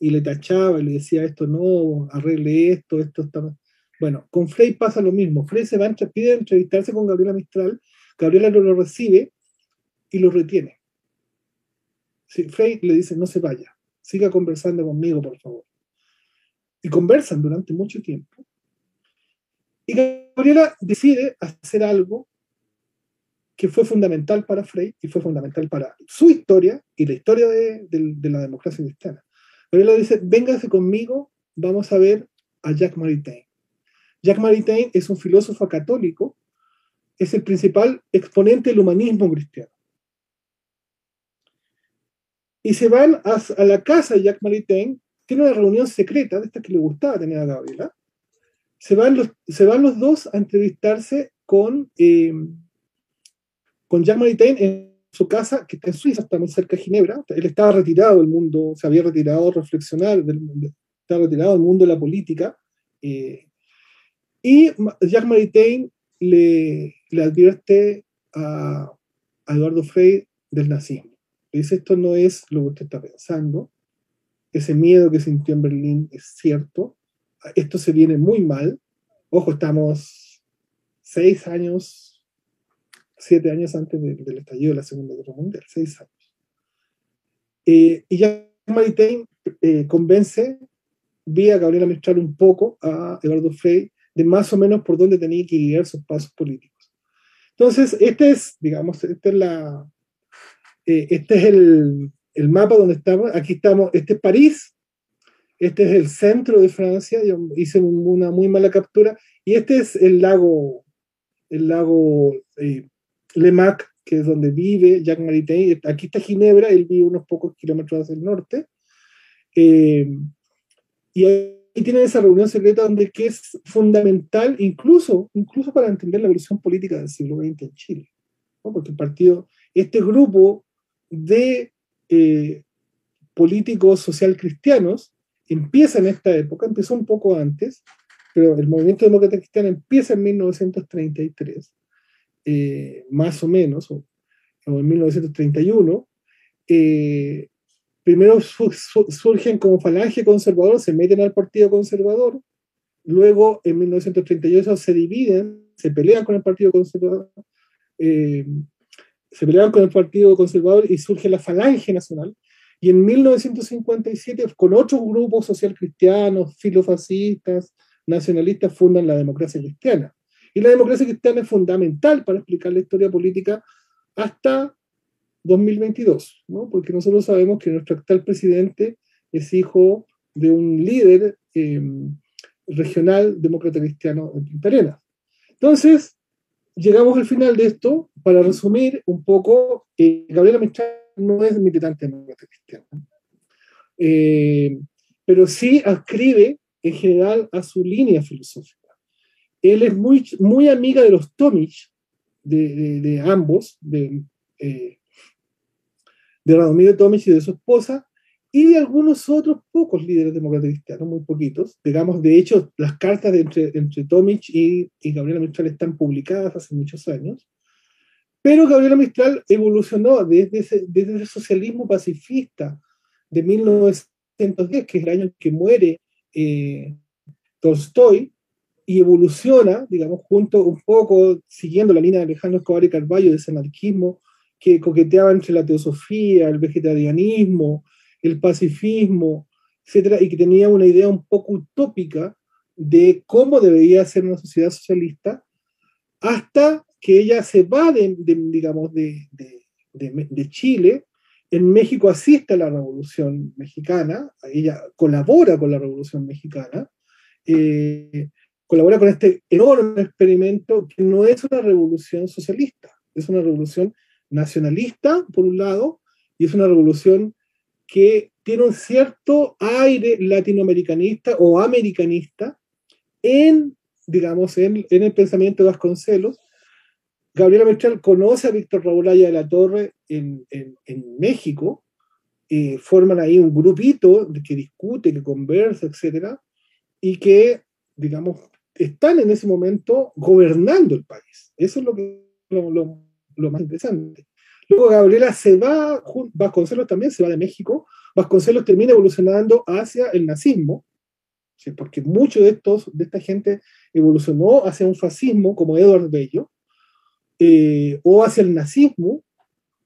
Speaker 2: y le tachaba y le decía esto no, arregle esto, esto está... Bueno, con Frey pasa lo mismo. Frey se va a pide entrevistarse con Gabriela Mistral, Gabriela lo, recibe y lo retiene. Frey le dice, no se vaya, siga conversando conmigo, por favor. Y conversan durante mucho tiempo. Y Gabriela decide hacer algo que fue fundamental para Frey y fue fundamental para su historia y la historia de, la democracia cristiana. Le dice, véngase conmigo, vamos a ver a Jacques Maritain. Jacques Maritain es un filósofo católico, es el principal exponente del humanismo cristiano. Y se van a, la casa de Jacques Maritain, tiene una reunión secreta, de esta que le gustaba tener a Gabriela. Se van los, se van los dos a entrevistarse con... Eh, con Jacques Maritain en su casa, que está en Suiza, está muy cerca de Ginebra. Él estaba retirado del mundo, se había retirado a reflexionar, del, estaba retirado del mundo de la política. Eh, Y Jacques Maritain le, le advierte a, a Eduardo Frey del nazismo. Le dice, esto no es lo que usted está pensando, ese miedo que sintió en Berlín es cierto, esto se viene muy mal, ojo, estamos seis años, siete años antes del estallido de la Segunda Guerra Mundial, seis años. Eh, y ya Maritain eh, convence vía Gabriela Mistral un poco a Eduardo Frey de más o menos por dónde tenía que guiar sus pasos políticos. Entonces, este es, digamos, este es, la, eh, este es el, el, mapa donde estamos. Aquí estamos, este es París, este es el centro de Francia, yo hice una muy mala captura, y este es el lago, el lago eh, Lemac, que es donde vive Jacques Maritain. Aquí está Ginebra, él vive unos pocos kilómetros hacia el norte. Eh, y ahí tienen esa reunión secreta donde que es fundamental, incluso, incluso para entender la evolución política del siglo XX en Chile. Porque el partido, este grupo de eh, políticos social cristianos empieza en esta época, empezó un poco antes, pero el movimiento demócrata cristiano empieza en 1933, eh, más o menos, o, en 1931. Eh, primero surgen como falange conservador, se meten al Partido Conservador, luego en 1938 se dividen, se pelean con el Partido Conservador, eh, se pelean con el Partido Conservador y surge la Falange Nacional, y en 1957 con otros grupos social cristianos, filofascistas, nacionalistas fundan la democracia cristiana. Y la democracia cristiana es fundamental para explicar la historia política hasta 2022, ¿no? porque nosotros sabemos que nuestro actual presidente es hijo de un líder em, regional demócrata cristiano en Arenas. Entonces, llegamos al final de esto para resumir un poco, eh, Gabriela Mistral no es militante demócrata cristiano, eh, pero sí ascribe en general a su línea filosófica. Él es muy, muy amiga de los Tomich, de, ambos, de, eh, de Radomiro Tomic y de su esposa, y algunos otros pocos líderes demócratas cristianos, muy poquitos. Digamos, de hecho, las cartas de entre, entre Tomic y, y Gabriela Mistral están publicadas hace muchos años. Pero Gabriela Mistral evolucionó desde ese, desde ese socialismo pacifista de 1910, que es el año en que muere eh, Tolstoy, y evoluciona, digamos, junto un poco, siguiendo la línea de Alejandro Escobar y Carballo, de ese anarquismo que coqueteaba entre la teosofía, el vegetarianismo, el pacifismo, etcétera, y que tenía una idea un poco utópica de cómo debería ser una sociedad socialista, hasta que ella se va de, digamos, de, de, Chile, en México asiste a la Revolución Mexicana, ella colabora con la Revolución Mexicana, eh, colabora con este enorme experimento que no es una revolución socialista, es una revolución nacionalista, por un lado, y es una revolución que tiene un cierto aire latinoamericanista o americanista en, digamos, en, el pensamiento de Vasconcelos. Gabriela Mistral conoce a Víctor Raúl Aya de la Torre en, México, eh, forman ahí un grupito que discute, que conversa, etcétera, y que, digamos, están en ese momento gobernando el país. Eso es lo que lo, lo más interesante. Luego Gabriela se va, Vasconcelos también se va de México, Vasconcelos termina evolucionando hacia el nazismo, porque mucho de, estos, de esta gente evolucionó hacia un fascismo como Edward Bello, eh, o hacia el nazismo,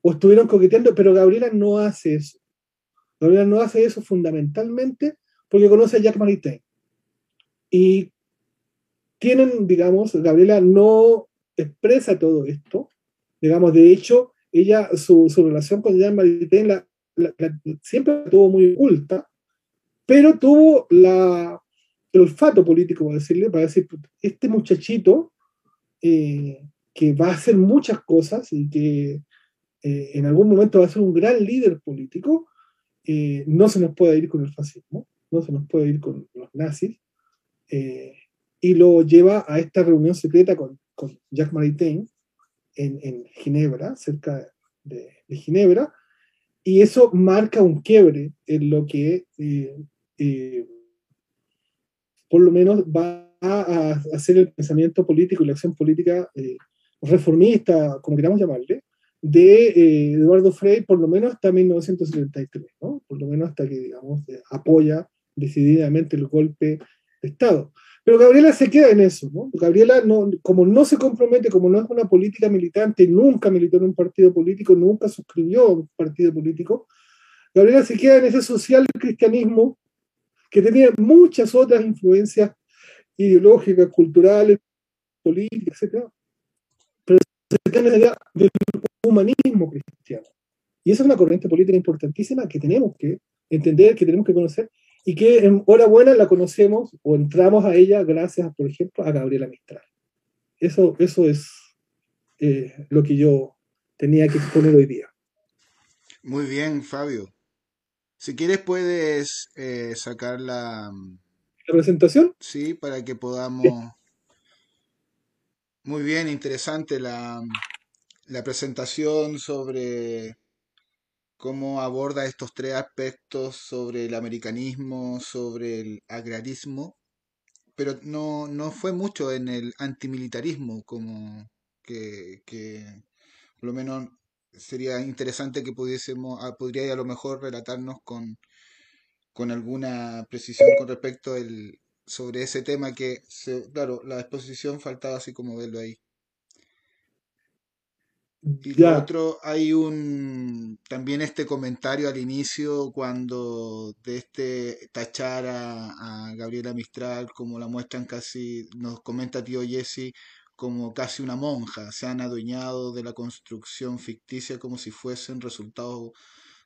Speaker 2: o estuvieron coqueteando, pero Gabriela no hace eso. Gabriela no hace eso fundamentalmente porque conoce a Jacques Maritain. Y tienen, digamos, Gabriela no expresa todo esto, Digamos, de hecho, ella, su, su relación con Jean Maritain la, siempre tuvo muy oculta, pero tuvo la, el olfato político, para decirle, para decir, este muchachito eh, que va a hacer muchas cosas y que eh, en algún momento va a ser un gran líder político, eh, no se nos puede ir con el fascismo, no se nos puede ir con los nazis, y lo lleva a esta reunión secreta con, con Jacques Maritain, en, Ginebra, cerca de, Ginebra, y eso marca un quiebre en lo que eh, eh, por lo menos va a, hacer el pensamiento político y la acción política eh, reformista, como queramos llamarle, de eh, Eduardo Frei, por lo menos hasta 1973, ¿no? por lo menos hasta que, digamos, apoya decididamente el golpe de Estado. Pero Gabriela se queda en eso, ¿no? Gabriela, no, como no se compromete, como no es una política militante, nunca militó en un partido político, nunca suscribió a un partido político, Gabriela se queda en ese social cristianismo que tenía muchas otras influencias ideológicas, culturales, políticas, etc. Pero se queda en la del humanismo cristiano. Y esa es una corriente política importantísima que tenemos que entender, que tenemos que conocer, y que en hora buena la conocemos o entramos a ella gracias, por ejemplo, a Gabriela Mistral. Eso, eso es eh, lo que yo tenía que exponer hoy día.
Speaker 1: Muy bien, Fabio. Si quieres puedes eh, sacar la...
Speaker 2: ¿La presentación?
Speaker 1: Sí, para que podamos... Muy bien, interesante la, la presentación sobre cómo aborda estos tres aspectos sobre el americanismo, sobre el agrarismo, pero no, no fue mucho en el antimilitarismo, como que, por lo menos sería interesante que pudiésemos, ah, podría a lo mejor relatarnos con, con alguna precisión con respecto el, sobre ese tema que, claro, la exposición faltaba así como verlo ahí. Y lo otro, hay un también este comentario al inicio cuando de este tachar a, Gabriela Mistral como la muestran casi, nos comenta tío Jesse, como casi una monja, se han adueñado de la construcción ficticia como si fuesen resultados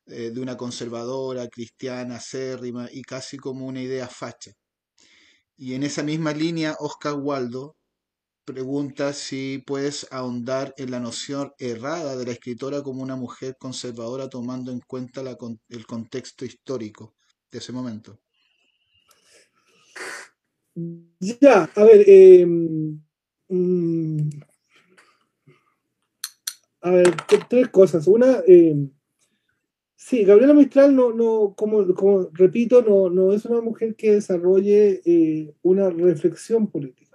Speaker 1: eh, de una conservadora, cristiana, acérrima y casi como una idea facha. Y en esa misma línea, Oscar Waldo pregunta si puedes ahondar en la noción errada de la escritora como una mujer conservadora tomando en cuenta el contexto histórico de ese momento.
Speaker 2: Ya, a ver, mm, a ver, tres cosas. Una, em, sí, Gabriela Mistral no, no como, como repito, no, no es una mujer que desarrolle eh, una reflexión política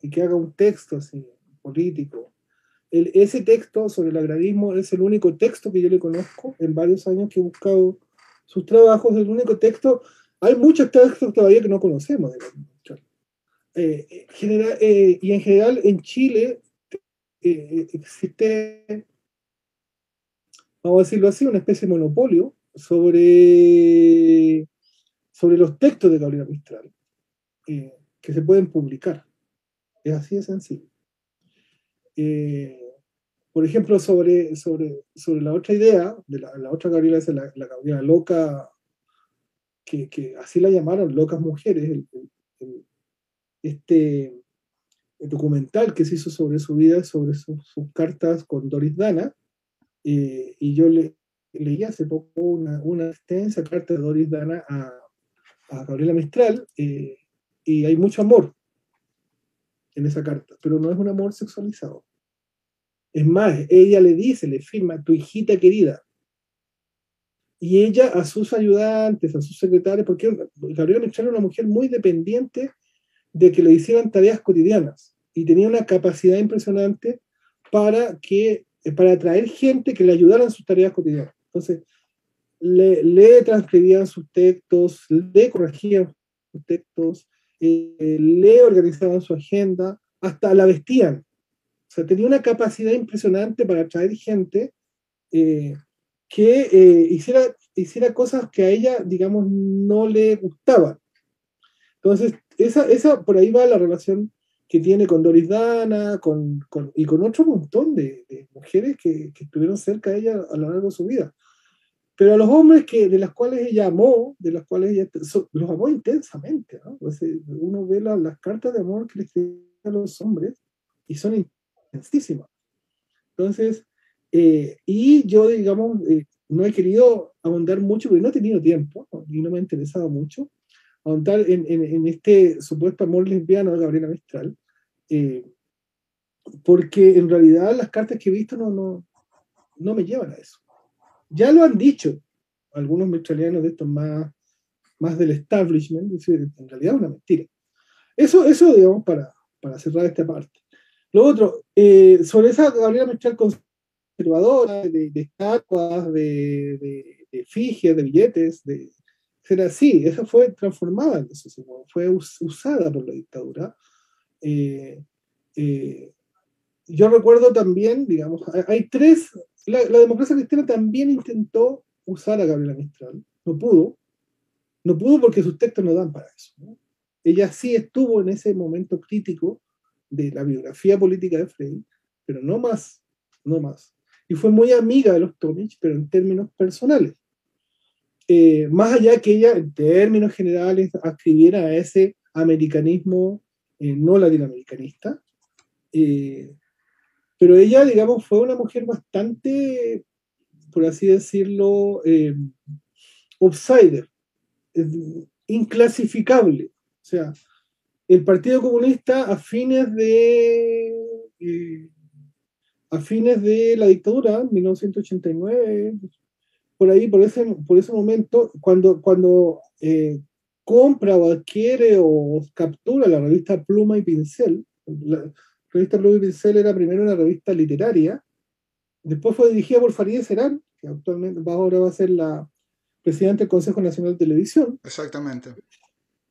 Speaker 2: y que haga un texto así, político. Ese texto sobre el agrarismo es el único texto que yo le conozco en varios años que he buscado sus trabajos, el único texto. Hay muchos textos todavía que no conocemos de eh, general, eh, y en general en Chile eh, existe, vamos a decirlo así, una especie de monopolio sobre, sobre los textos de Gabriela Mistral que se pueden publicar. Es así de sencillo. Eh, por ejemplo, sobre, sobre, sobre la otra idea, de la, otra Gabriela, es la, la Gabriela loca, que, que, así la llamaron, locas mujeres, este documental que se hizo sobre su vida, sobre sus cartas con Doris Dana, eh, y yo le, leí hace poco una, una extensa carta de Doris Dana a, a Gabriela Mistral, eh, y hay mucho amor en esa carta, pero no es un amor sexualizado. Es más, ella le dice, le firma, tu hijita querida. Y ella a sus ayudantes, a sus secretarios, porque Gabriela Mistral era una mujer muy dependiente de que le hicieran tareas cotidianas y tenía una capacidad impresionante para, que, para atraer gente que le ayudara en sus tareas cotidianas. Entonces, le, le transcribían sus textos, le corregían sus textos, eh, le organizaban su agenda, hasta la vestían. O sea, tenía una capacidad impresionante para atraer gente eh, que eh, hiciera, hiciera cosas que a ella, digamos, no le gustaban. Entonces, esa, esa por ahí va la relación que tiene con Doris Dana con, y con otro montón de, mujeres que, que, estuvieron cerca de ella a lo largo de su vida. Pero a los hombres que, de las cuales ella amó, de las cuales ella los amó intensamente, ¿no? uno ve las cartas de amor que le escriben a los hombres y son intensísimas. Entonces, eh, y yo, digamos, eh, no he querido ahondar mucho porque no he tenido tiempo y no me ha interesado mucho ahondar en, en, este supuesto amor lesbiano de Gabriela Mistral, eh, porque en realidad las cartas que he visto no, no, no me llevan a eso. Ya lo han dicho algunos australianos de estos más, más del establishment, en realidad es una mentira. Eso, eso digamos, para, para cerrar esta parte. Lo otro, eh, sobre esa Gabriela Mistral conservadora, de, de estatuas, de, de, de de billetes, de, era así, esa fue transformada en fue usada por la dictadura. Eh, eh, yo recuerdo también, digamos, hay tres, la, democracia cristiana también intentó usar a Gabriela Mistral, no pudo, no pudo porque sus textos no dan para eso. Ella sí estuvo en ese momento crítico de la biografía política de Frey, pero no más, no más. Y fue muy amiga de los Tomich, pero en términos personales. Eh, más allá que ella, en términos generales, adscribiera a ese americanismo eh, no latinoamericanista, eh, pero ella, digamos, fue una mujer bastante, por así decirlo, outsider, inclasificable. O sea, el Partido Comunista a fines de a fines de la dictadura, 1989, por ahí, por ese, por ese momento, cuando, cuando eh, compra o adquiere o captura la revista Pluma y Pincel, revista Pluma y Pincel era primero una revista literaria, después fue dirigida por Farideh Serán, que actualmente ahora va a ser la presidenta del Consejo Nacional de Televisión.
Speaker 1: Exactamente.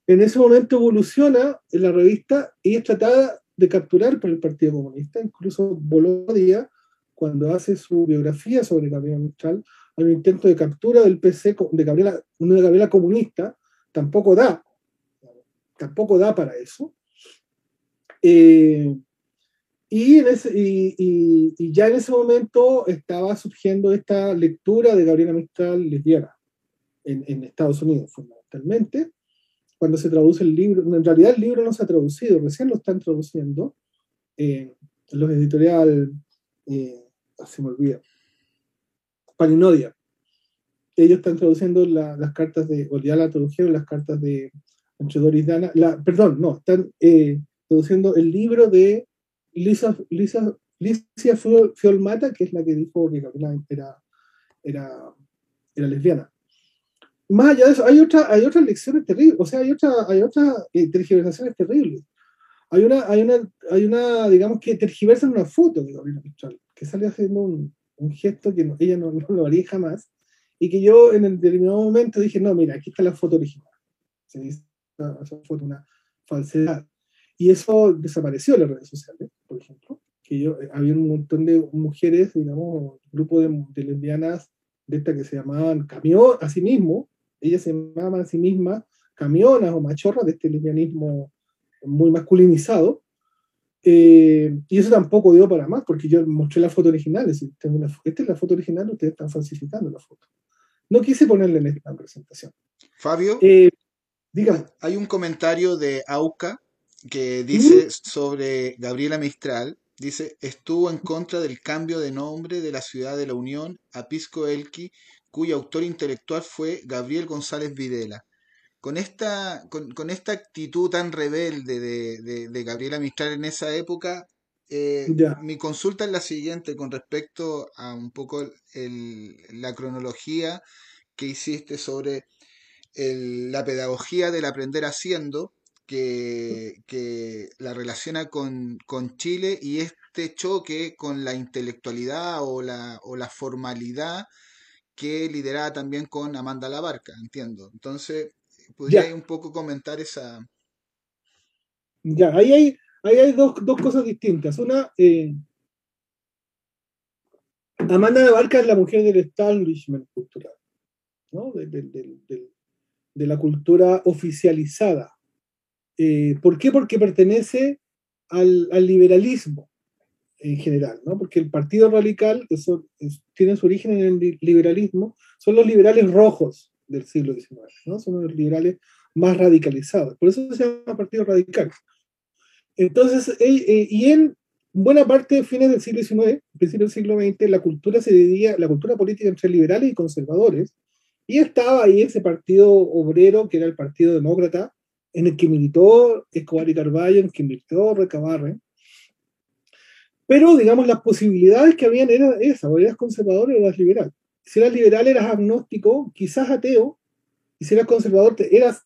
Speaker 2: En ese momento evoluciona en la revista y es tratada de capturar por el Partido Comunista, incluso Bolodia, cuando hace su biografía sobre Gabriel Mistral, hay un intento de captura del PC de Gabriela, de Gabriela comunista, tampoco da, tampoco da para eso. Eh, y, ya en ese momento estaba surgiendo esta lectura de Gabriela Mistral lesbiana en, Estados Unidos, fundamentalmente. Cuando se traduce el libro, en realidad el libro no se ha traducido, recién lo están traduciendo eh, en los editoriales, eh, se me olvida, Palinodia. Ellos están traduciendo las cartas de, o ya la tradujeron las cartas de entre Doris Dana, la, perdón, no, están eh, traduciendo el libro de Lisa, Lisa, Licia Fiolmata, que es la que dijo que era, era, era lesbiana. Más allá de eso, hay, otra, hay otras lecciones terribles, o sea, hay, otra, hay otras eh, tergiversaciones terribles. Hay una, hay, una, hay una, digamos que tergiversan una foto de Gabriela Mistral, que sale haciendo un, un gesto que ella no, lo haría jamás, y que yo en el determinado momento dije, no, mira, aquí está la foto original. Se dice, esa foto una falsedad. Y eso desapareció en las redes sociales, por ejemplo, que yo, eh, había un montón de mujeres, digamos, un grupo de, lesbianas de estas que se llamaban camión, a sí mismo, ellas se llamaban a sí mismas camionas o machorras de este lesbianismo muy masculinizado, eh, y eso tampoco dio para más, porque yo mostré la foto original. Es esta es la foto original, ustedes están falsificando la foto. No quise ponerle en esta presentación.
Speaker 1: Fabio, eh, hay un comentario de Auca que dice sobre Gabriela Mistral. Dice, estuvo en contra del cambio de nombre de la ciudad de la Unión a Pisco Elqui, cuyo autor intelectual fue Gabriel González Videla con esta, con, esta actitud tan rebelde de, Gabriela Mistral en esa época, eh, mi consulta es la siguiente con respecto a un poco la cronología que hiciste sobre la pedagogía del aprender haciendo, que, la relaciona con, con, Chile y este choque con la intelectualidad o la, o la formalidad que lideraba también con Amanda Labarca, entiendo. Entonces, ¿Podría un poco comentar esa...
Speaker 2: Ya, ahí hay, ahí hay dos, cosas distintas. Una, eh, Amanda de Barca es la mujer del establishment cultural, ¿no? de, la cultura oficializada. Eh, ¿Por qué? Porque pertenece al, liberalismo en general, ¿no? porque el Partido Radical eso tiene su origen en el liberalismo, son los liberales rojos, del siglo XIX, ¿no? Son los liberales más radicalizados. Por eso se llama Partido Radical. Entonces, eh, y en buena parte de fines del siglo XIX, principio del siglo XX, la cultura se dividía, la cultura política entre liberales y conservadores, y estaba ahí ese partido obrero, que era el Partido Demócrata, en el que militó Escobar y Carballo, en el que militó Recabarren. Pero, digamos, las posibilidades que habían eran esas, o eras conservador o eras liberal si eras liberal eras agnóstico, quizás ateo, y si eras conservador eras,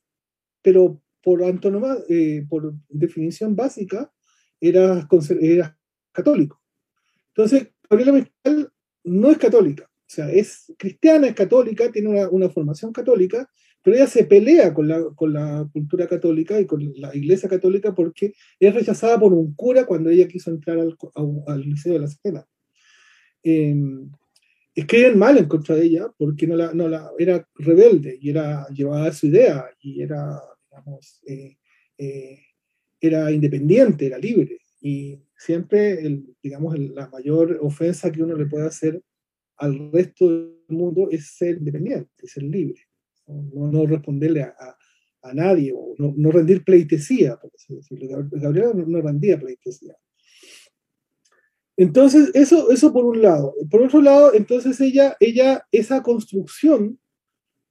Speaker 2: pero por, antonoma, eh, por definición básica, era, era católico. Entonces, Gabriela Mistral no es católica, o sea, es cristiana, es católica, tiene una, una formación católica, pero ella se pelea con la, con la, cultura católica y con la iglesia católica porque es rechazada por un cura cuando ella quiso entrar al, al Liceo de la Serena. Eh, escriben mal en contra de ella porque no la, no la, era rebelde y era llevada a su idea y era, digamos, eh, eh, era independiente, era libre. Y siempre, el, digamos, la mayor ofensa que uno le puede hacer al resto del mundo es ser independiente, ser libre, no, no responderle a, a, nadie o no, no, rendir pleitesía, por así decirlo. Gabriela no rendía pleitesía. Entonces, eso, eso por un lado. Por otro lado, entonces ella, ella esa construcción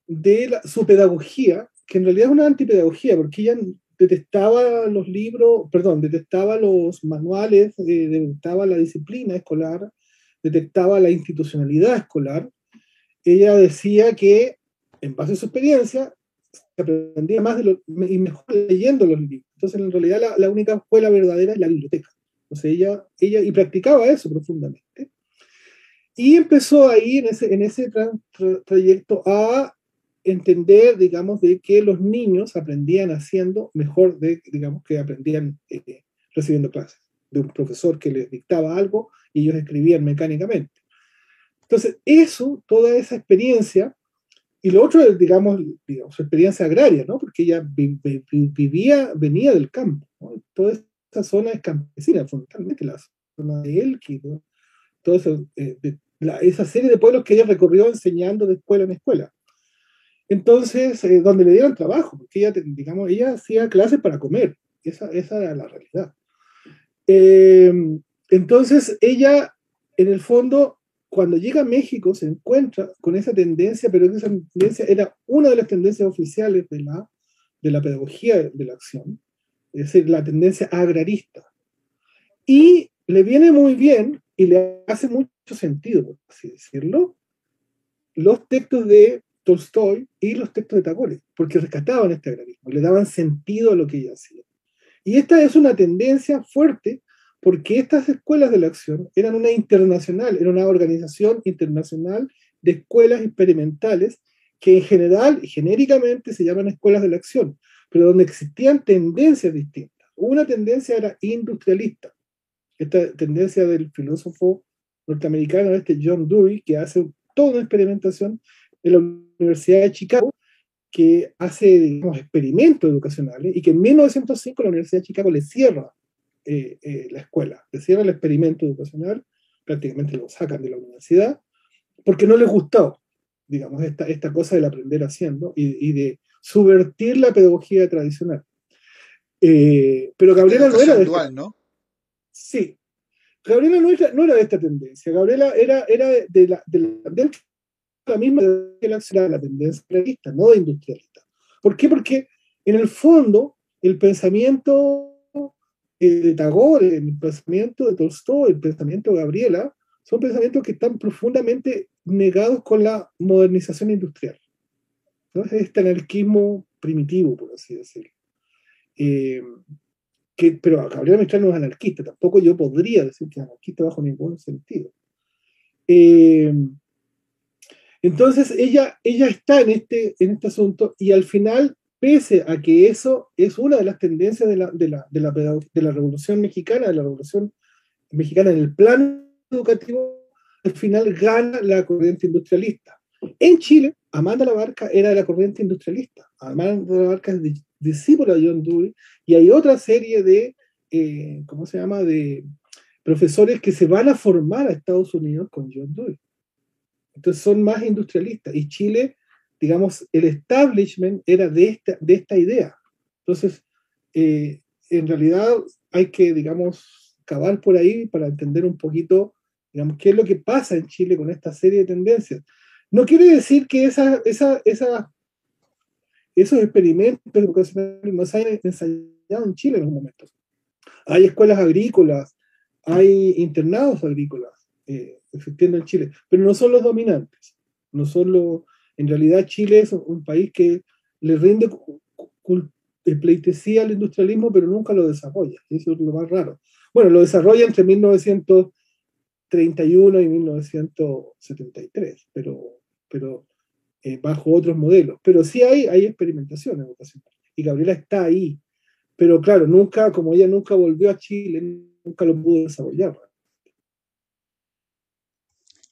Speaker 2: de su pedagogía, que en realidad es una antipedagogía, porque ella detestaba los libros, perdón, detestaba los manuales, eh, detestaba la disciplina escolar, detectaba la institucionalidad escolar. Ella decía que, en base a su experiencia, aprendía más de lo, y mejor leyendo los libros. Entonces, en realidad, la, la única escuela verdadera es la biblioteca ella, ella, y practicaba eso profundamente. Y empezó ahí en ese, en ese trayecto a entender, digamos, de que los niños aprendían haciendo mejor de, digamos, que aprendían eh, recibiendo clases de un profesor que les dictaba algo y ellos escribían mecánicamente. Entonces, eso, toda esa experiencia, y lo otro es, digamos, digamos su experiencia agraria, ¿no? Porque ella vivía, venía del campo, ¿no? Todo esa zona es campesina, fundamentalmente la zona de Elqui, eso, eh, esa serie de pueblos que ella recorrió enseñando de escuela en escuela. Entonces, eh, donde le dieron trabajo, porque ella, digamos, ella hacía clases para comer, esa, esa era la realidad. Em, entonces, ella, en el fondo, cuando llega a México, se encuentra con esa tendencia, pero esa tendencia era una de las tendencias oficiales de la, de la pedagogía de la acción, es decir, la tendencia agrarista. Y le viene muy bien y le hace mucho sentido, por así decirlo, los textos de Tolstoy y los textos de Tagore, porque rescataban este agrarismo, le daban sentido a lo que ella hacía. Y esta es una tendencia fuerte porque estas escuelas de la acción eran una internacional, era una organización internacional de escuelas experimentales que en general, genéricamente, se llaman escuelas de la acción, pero donde existían tendencias distintas. Una tendencia era industrialista, esta tendencia del filósofo norteamericano este John Dewey, que hace toda una experimentación en la Universidad de Chicago, que hace digamos, experimentos educacionales y que en 1905 la Universidad de Chicago le cierra eh, eh, la escuela, le el experimento educacional, prácticamente lo sacan de la universidad, porque no les gustó, digamos, esta, esta cosa del aprender haciendo y, y de subvertir la pedagogía tradicional. Eh, pero Gabriela no era de esta, ¿no? Sí. Gabriela no era, no era, de esta tendencia. Gabriela era, era de, la, de, la, misma de la, la tendencia realista, no de industrialista. ¿Por qué? Porque en el fondo el pensamiento de Tagore, el pensamiento de Tolstoy, el pensamiento de Gabriela, son pensamientos que están profundamente negados con la modernización industrial. ¿no? Es este anarquismo primitivo, por así decirlo. Eh, que, pero Gabriela Mistral no es anarquista, tampoco yo podría decir que es anarquista bajo ningún sentido. Eh, entonces ella, ella está en este, en este asunto y al final, pese a que eso es una de las tendencias de la, de la, de la, de la revolución mexicana, de la revolución mexicana en el plano educativo, al final gana la corriente industrialista. En Chile, Amanda Labarca era de la corriente industrialista. Amanda Labarca es discípula de John Dewey y hay otra serie de, eh, ¿cómo se llama?, de profesores que se van a formar a Estados Unidos con John Dewey. Entonces son más industrialistas. Y Chile, digamos, el establishment era de esta, de esta idea. Entonces, eh, en realidad hay que, digamos, cavar por ahí para entender un poquito, digamos, qué es lo que pasa en Chile con esta serie de tendencias. No quiere decir que esa, esa, esa, esos experimentos educacionales no se hayan ensayado en Chile en algún momento. Hay escuelas agrícolas, hay internados agrícolas eh, existiendo en Chile, pero no son los dominantes. No son en realidad Chile es un país que le rinde pleitesía al industrialismo, pero nunca lo desarrolla. Eso es lo más raro. Bueno, lo desarrolla entre 1931 y 1973, pero, pero eh, bajo otros modelos. Pero sí hay, hay experimentación educacional. Y Gabriela está ahí. Pero claro, nunca, como ella nunca volvió a Chile, nunca lo pudo desarrollar.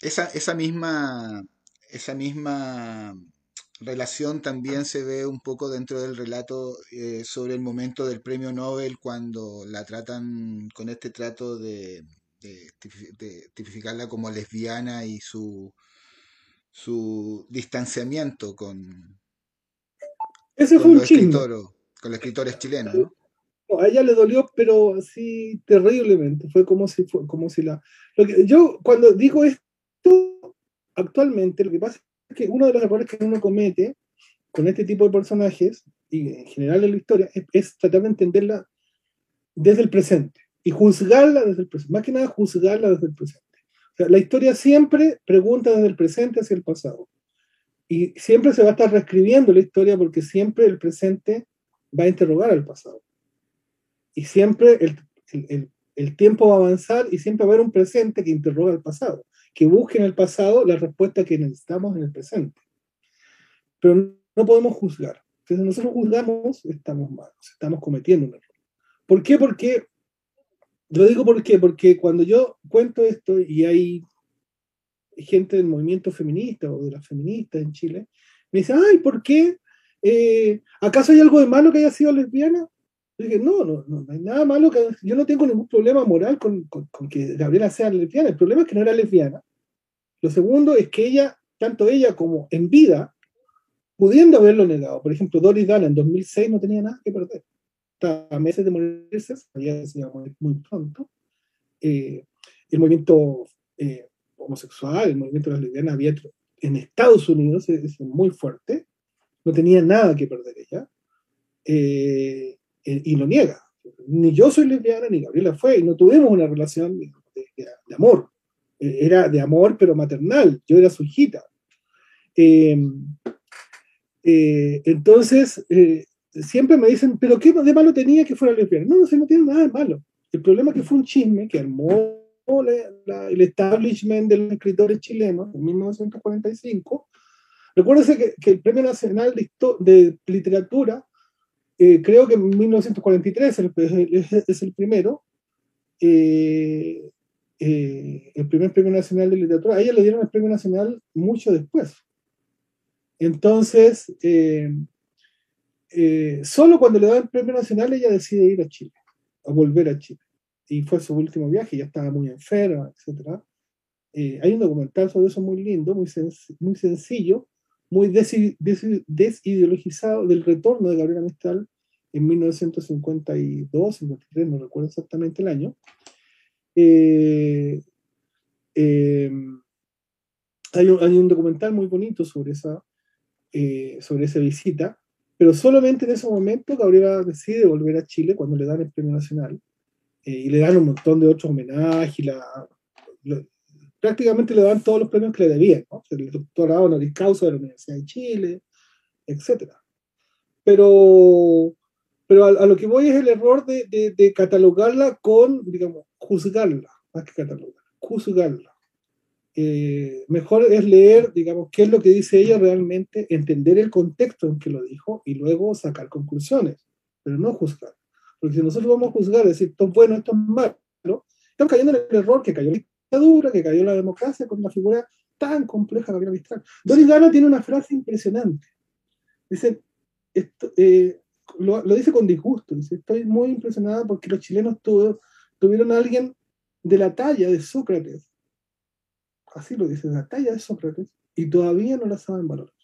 Speaker 1: Esa, esa misma, esa misma relación también se ve un poco dentro del relato eh, sobre el momento del premio Nobel cuando la tratan con este trato de, tipificarla como lesbiana y su, su distanciamiento con,
Speaker 2: Ese fue un chisme.
Speaker 1: con los escritores chilenos, ¿no?
Speaker 2: a ella le dolió, pero así terriblemente. Fue como si, fue, como si la... yo cuando digo esto, actualmente lo que pasa es que uno de los errores que uno comete con este tipo de personajes, y en general en la historia, es, tratar de entenderla desde el presente y juzgarla desde el presente. Más que nada juzgarla desde el presente. la historia siempre pregunta desde el presente hacia el pasado. Y siempre se va a estar reescribiendo la historia porque siempre el presente va a interrogar al pasado. Y siempre el, el tiempo va a avanzar y siempre va a haber un presente que interroga al pasado que busque en el pasado la respuesta que necesitamos en el presente. Pero no podemos juzgar. Si nosotros juzgamos, estamos mal, estamos cometiendo un error. ¿Por qué? Porque, lo digo por qué, porque cuando yo cuento esto y hay gente del movimiento feminista o de las feministas en Chile, me dice, ay, ¿por qué? Eh, ¿Acaso hay algo de malo que haya sido lesbiana? Dije, no, no, no, hay nada malo, que, yo no tengo ningún problema moral con, que Gabriela sea lesbiana, el problema es que no era lesbiana. Lo segundo es que ella, tanto ella como en vida, pudiendo haberlo negado, por ejemplo, Doris Dana en 2006 no tenía nada que perder. Estaba a meses de morirse, se morir muy pronto. Eh, el movimiento eh, homosexual, el movimiento de las lesbianas había en Estados Unidos es, muy fuerte, no tenía nada que perder ella. Eh, eh, y lo niega. Ni yo soy lesbiana, ni Gabriela fue, y no tuvimos una relación de, amor. Eh, era de amor, pero maternal. Yo era su hijita. Em, eh, entonces, siempre me dicen, ¿pero qué de malo tenía que fuera lesbiana? No, no, no tiene nada de malo. El problema es que fue un chisme que armó el establishment de los escritores chilenos en 1945. Recuérdense que, que el Premio Nacional de, de Literatura eh, creo que en 1943 es, el primero, eh, eh, el primer premio nacional de literatura. A ella le dieron el premio nacional mucho después. Entonces, solo cuando le dan el premio nacional ella decide ir a Chile, a volver a Chile. Y fue su último viaje, ya estaba muy enferma, etc. hay un documental sobre eso muy lindo, muy, muy sencillo, muy desideologizado del retorno de Gabriela Mistral en 1952, 53, no recuerdo exactamente el año. Eh, eh, hay, un, documental muy bonito sobre esa, eh, sobre esa visita, pero solamente en ese momento Gabriela decide volver a Chile cuando le dan el premio nacional y le dan un montón de otros homenajes, la, prácticamente le dan todos los premios que le debían, ¿no? el doctorado honoris causa de la Universidad de Chile, etc. Pero, pero a, lo que voy es el error de, catalogarla con, digamos, juzgarla, más que catalogar, juzgarla. Eh, mejor es leer, digamos, qué es lo que dice ella realmente, entender el contexto en que lo dijo y luego sacar conclusiones, pero no juzgar. Porque si nosotros vamos a juzgar, decir, esto es bueno, esto es malo, estamos cayendo en el error que cayó dura, que cayó la democracia con una figura tan compleja Gabriela Mistral. Doris Gana tiene una frase impresionante. Dice, eh, lo, dice con disgusto, dice, estoy muy impresionada porque los chilenos tuvieron a alguien de la talla de Sócrates, así lo dice, de la talla de Sócrates, y todavía no la saben valorar.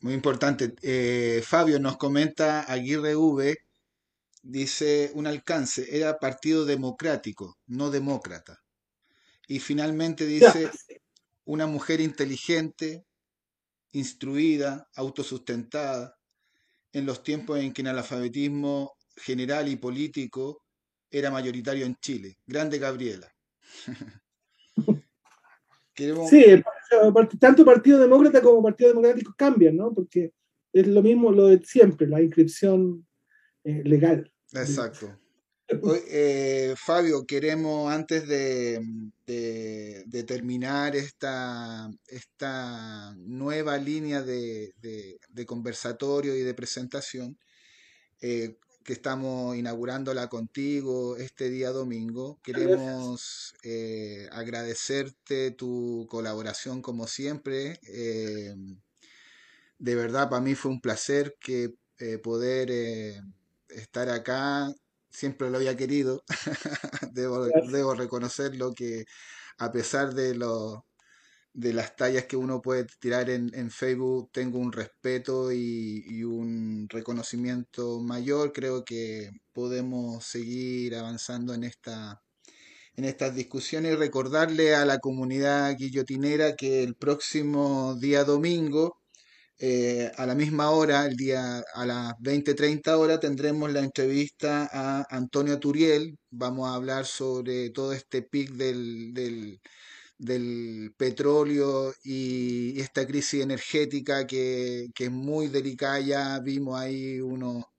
Speaker 1: Muy importante. Eh, Fabio nos comenta Aguirre V dice un alcance, era partido democrático, no demócrata. Y finalmente dice una mujer inteligente, instruida, autosustentada, en los tiempos en que el analfabetismo general y político era mayoritario en Chile. Grande Gabriela. *laughs*
Speaker 2: Sí, tanto Partido Demócrata como Partido Democrático cambian, ¿no? Porque es lo mismo lo de siempre, la inscripción eh, legal.
Speaker 1: Exacto. *laughs* Eh, Fabio, queremos antes de, terminar esta, esta, nueva línea de, conversatorio y de presentación, eh, que estamos inaugurándola contigo este día domingo, queremos eh, agradecerte tu colaboración como siempre. de verdad, para mí fue un placer que poder estar acá siempre lo había querido. *laughs* debo, debo, reconocerlo que a pesar de, lo, de las tallas que uno puede tirar en, en Facebook, tengo un respeto y, y, un reconocimiento mayor. Creo que podemos seguir avanzando en esta en estas discusiones y recordarle a la comunidad guillotinera que el próximo día domingo eh, a la misma hora, el día a las 20-30 horas, tendremos la entrevista a Antonio Turiel. Vamos a hablar sobre todo este pic del, del, petróleo y, esta crisis energética que, que, es muy delicada. Ya vimos ahí uno,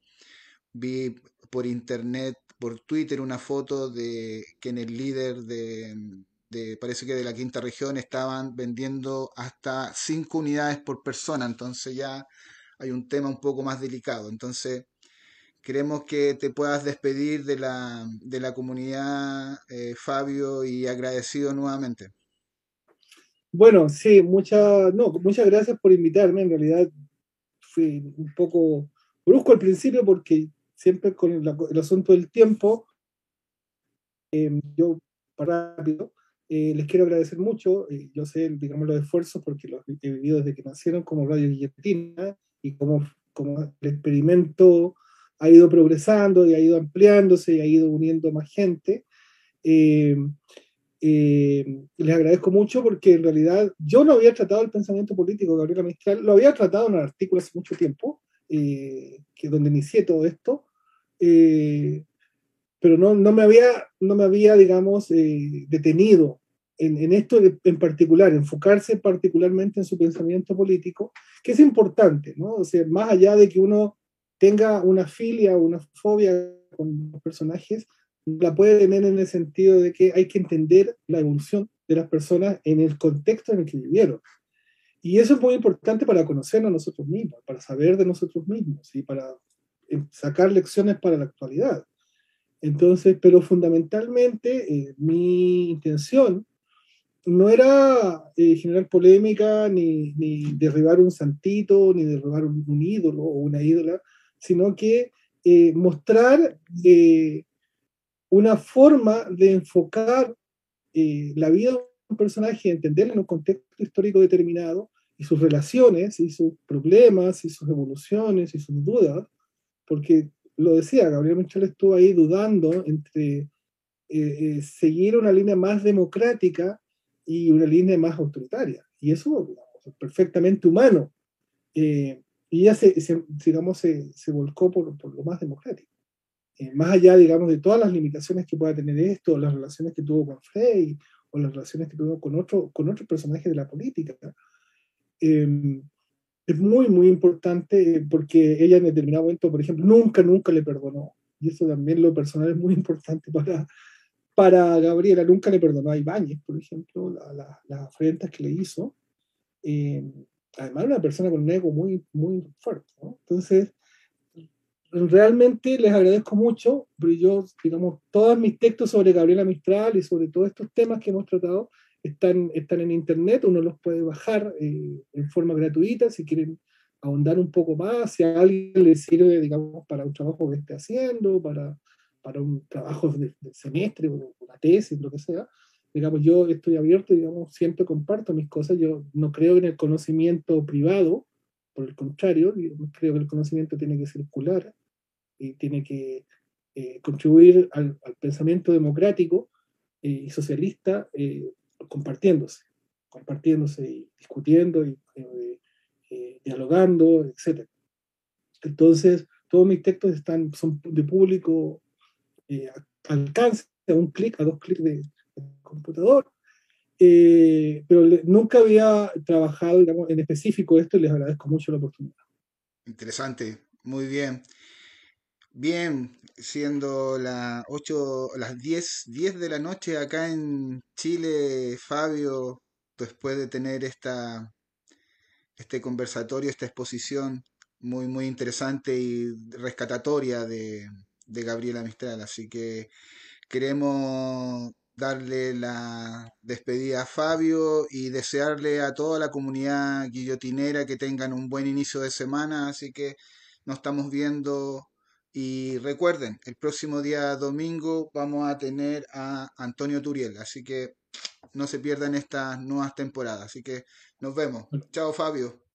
Speaker 1: vi por internet, por Twitter, una foto de que en el líder de parece que de la quinta región estaban vendiendo hasta cinco unidades por persona, entonces ya hay un tema un poco más delicado. Entonces, queremos que te puedas despedir de la, de la comunidad, eh, Fabio, y agradecido nuevamente.
Speaker 2: Bueno, sí, muchas no, muchas gracias por invitarme. En realidad fui un poco brusco al principio porque siempre con el, asunto del tiempo, eh, yo rápido, eh, les quiero agradecer mucho. Eh, yo sé, digamos, los esfuerzos porque los he vivido desde que nacieron como Radio Guillotina y como, como el experimento ha ido progresando y ha ido ampliándose y ha ido uniendo más gente. Eh, les agradezco mucho porque en realidad yo no había tratado el pensamiento político de Gabriela Mistral, lo había tratado en un artículo hace mucho tiempo, que donde inicié todo esto, pero no, no, me había, no me había, digamos, eh, detenido en, en, esto en particular, enfocarse particularmente en su pensamiento político, que es importante, ¿no? O sea, más allá de que uno tenga una filia una fobia con los personajes, la puede tener en el sentido de que hay que entender la evolución de las personas en el contexto en el que vivieron. Y eso es muy importante para conocernos a nosotros mismos, para saber de nosotros mismos y para eh, sacar lecciones para la actualidad. Entonces, pero fundamentalmente eh, mi intención no era eh, generar polémica, ni, derribar un santito, ni derribar un, ídolo o una ídola, sino que eh, mostrar una forma de enfocar la vida de un personaje, entenderlo en un contexto histórico determinado, y sus relaciones, y sus problemas, y sus evoluciones, y sus dudas, porque lo decía, Gabriel Michel estuvo ahí dudando entre eh, eh, seguir una línea más democrática y una línea más autoritaria. Y eso es perfectamente humano. Eh, y ella se, digamos, se, se volcó por, por, lo más democrático. más allá, digamos, de todas las limitaciones que pueda tener esto, las relaciones que tuvo con Frey, o las relaciones que tuvo con, otro, con otros personajes de la política es muy, muy importante porque ella en determinado momento, por ejemplo, nunca, nunca le perdonó. Y eso también lo personal es muy importante para, para Gabriela. Nunca le perdonó a Ibáñez, por ejemplo, las la, afrentas que le hizo. Eh, además, una persona con un ego muy, muy fuerte. Entonces, realmente les agradezco mucho, pero yo, digamos, todos mis textos sobre Gabriela Mistral y sobre todos estos temas que hemos tratado, están, están en internet, uno los puede bajar eh, en forma gratuita si quieren ahondar un poco más, si a alguien le sirve, digamos, para un trabajo que esté haciendo, para, para un trabajo de, semestre, o una tesis, lo que sea. Digamos, yo estoy abierto, digamos, siempre comparto mis cosas, yo no creo en el conocimiento privado, por el contrario, creo que el conocimiento tiene que circular y tiene que eh, contribuir al, pensamiento democrático eh, y socialista compartiéndose, compartiéndose y discutiendo y eh, eh, dialogando, etc. Entonces, todos mis textos están, son de público eh, alcance, a un clic, a dos clics de, computador. pero nunca había trabajado digamos, en específico esto y les agradezco mucho la oportunidad.
Speaker 1: Interesante, muy bien. Bien, siendo las 8, las 10, 10 de la noche acá en Chile, Fabio, después de tener esta, este conversatorio, esta exposición muy, muy interesante y rescatatoria de, de Gabriela Mistral. Así que queremos darle la despedida a Fabio y desearle a toda la comunidad guillotinera que tengan un buen inicio de semana. Así que nos estamos viendo. Y recuerden, el próximo día domingo vamos a tener a Antonio Turiel. Así que no se pierdan estas nuevas temporadas. Así que nos vemos. Chao, Fabio.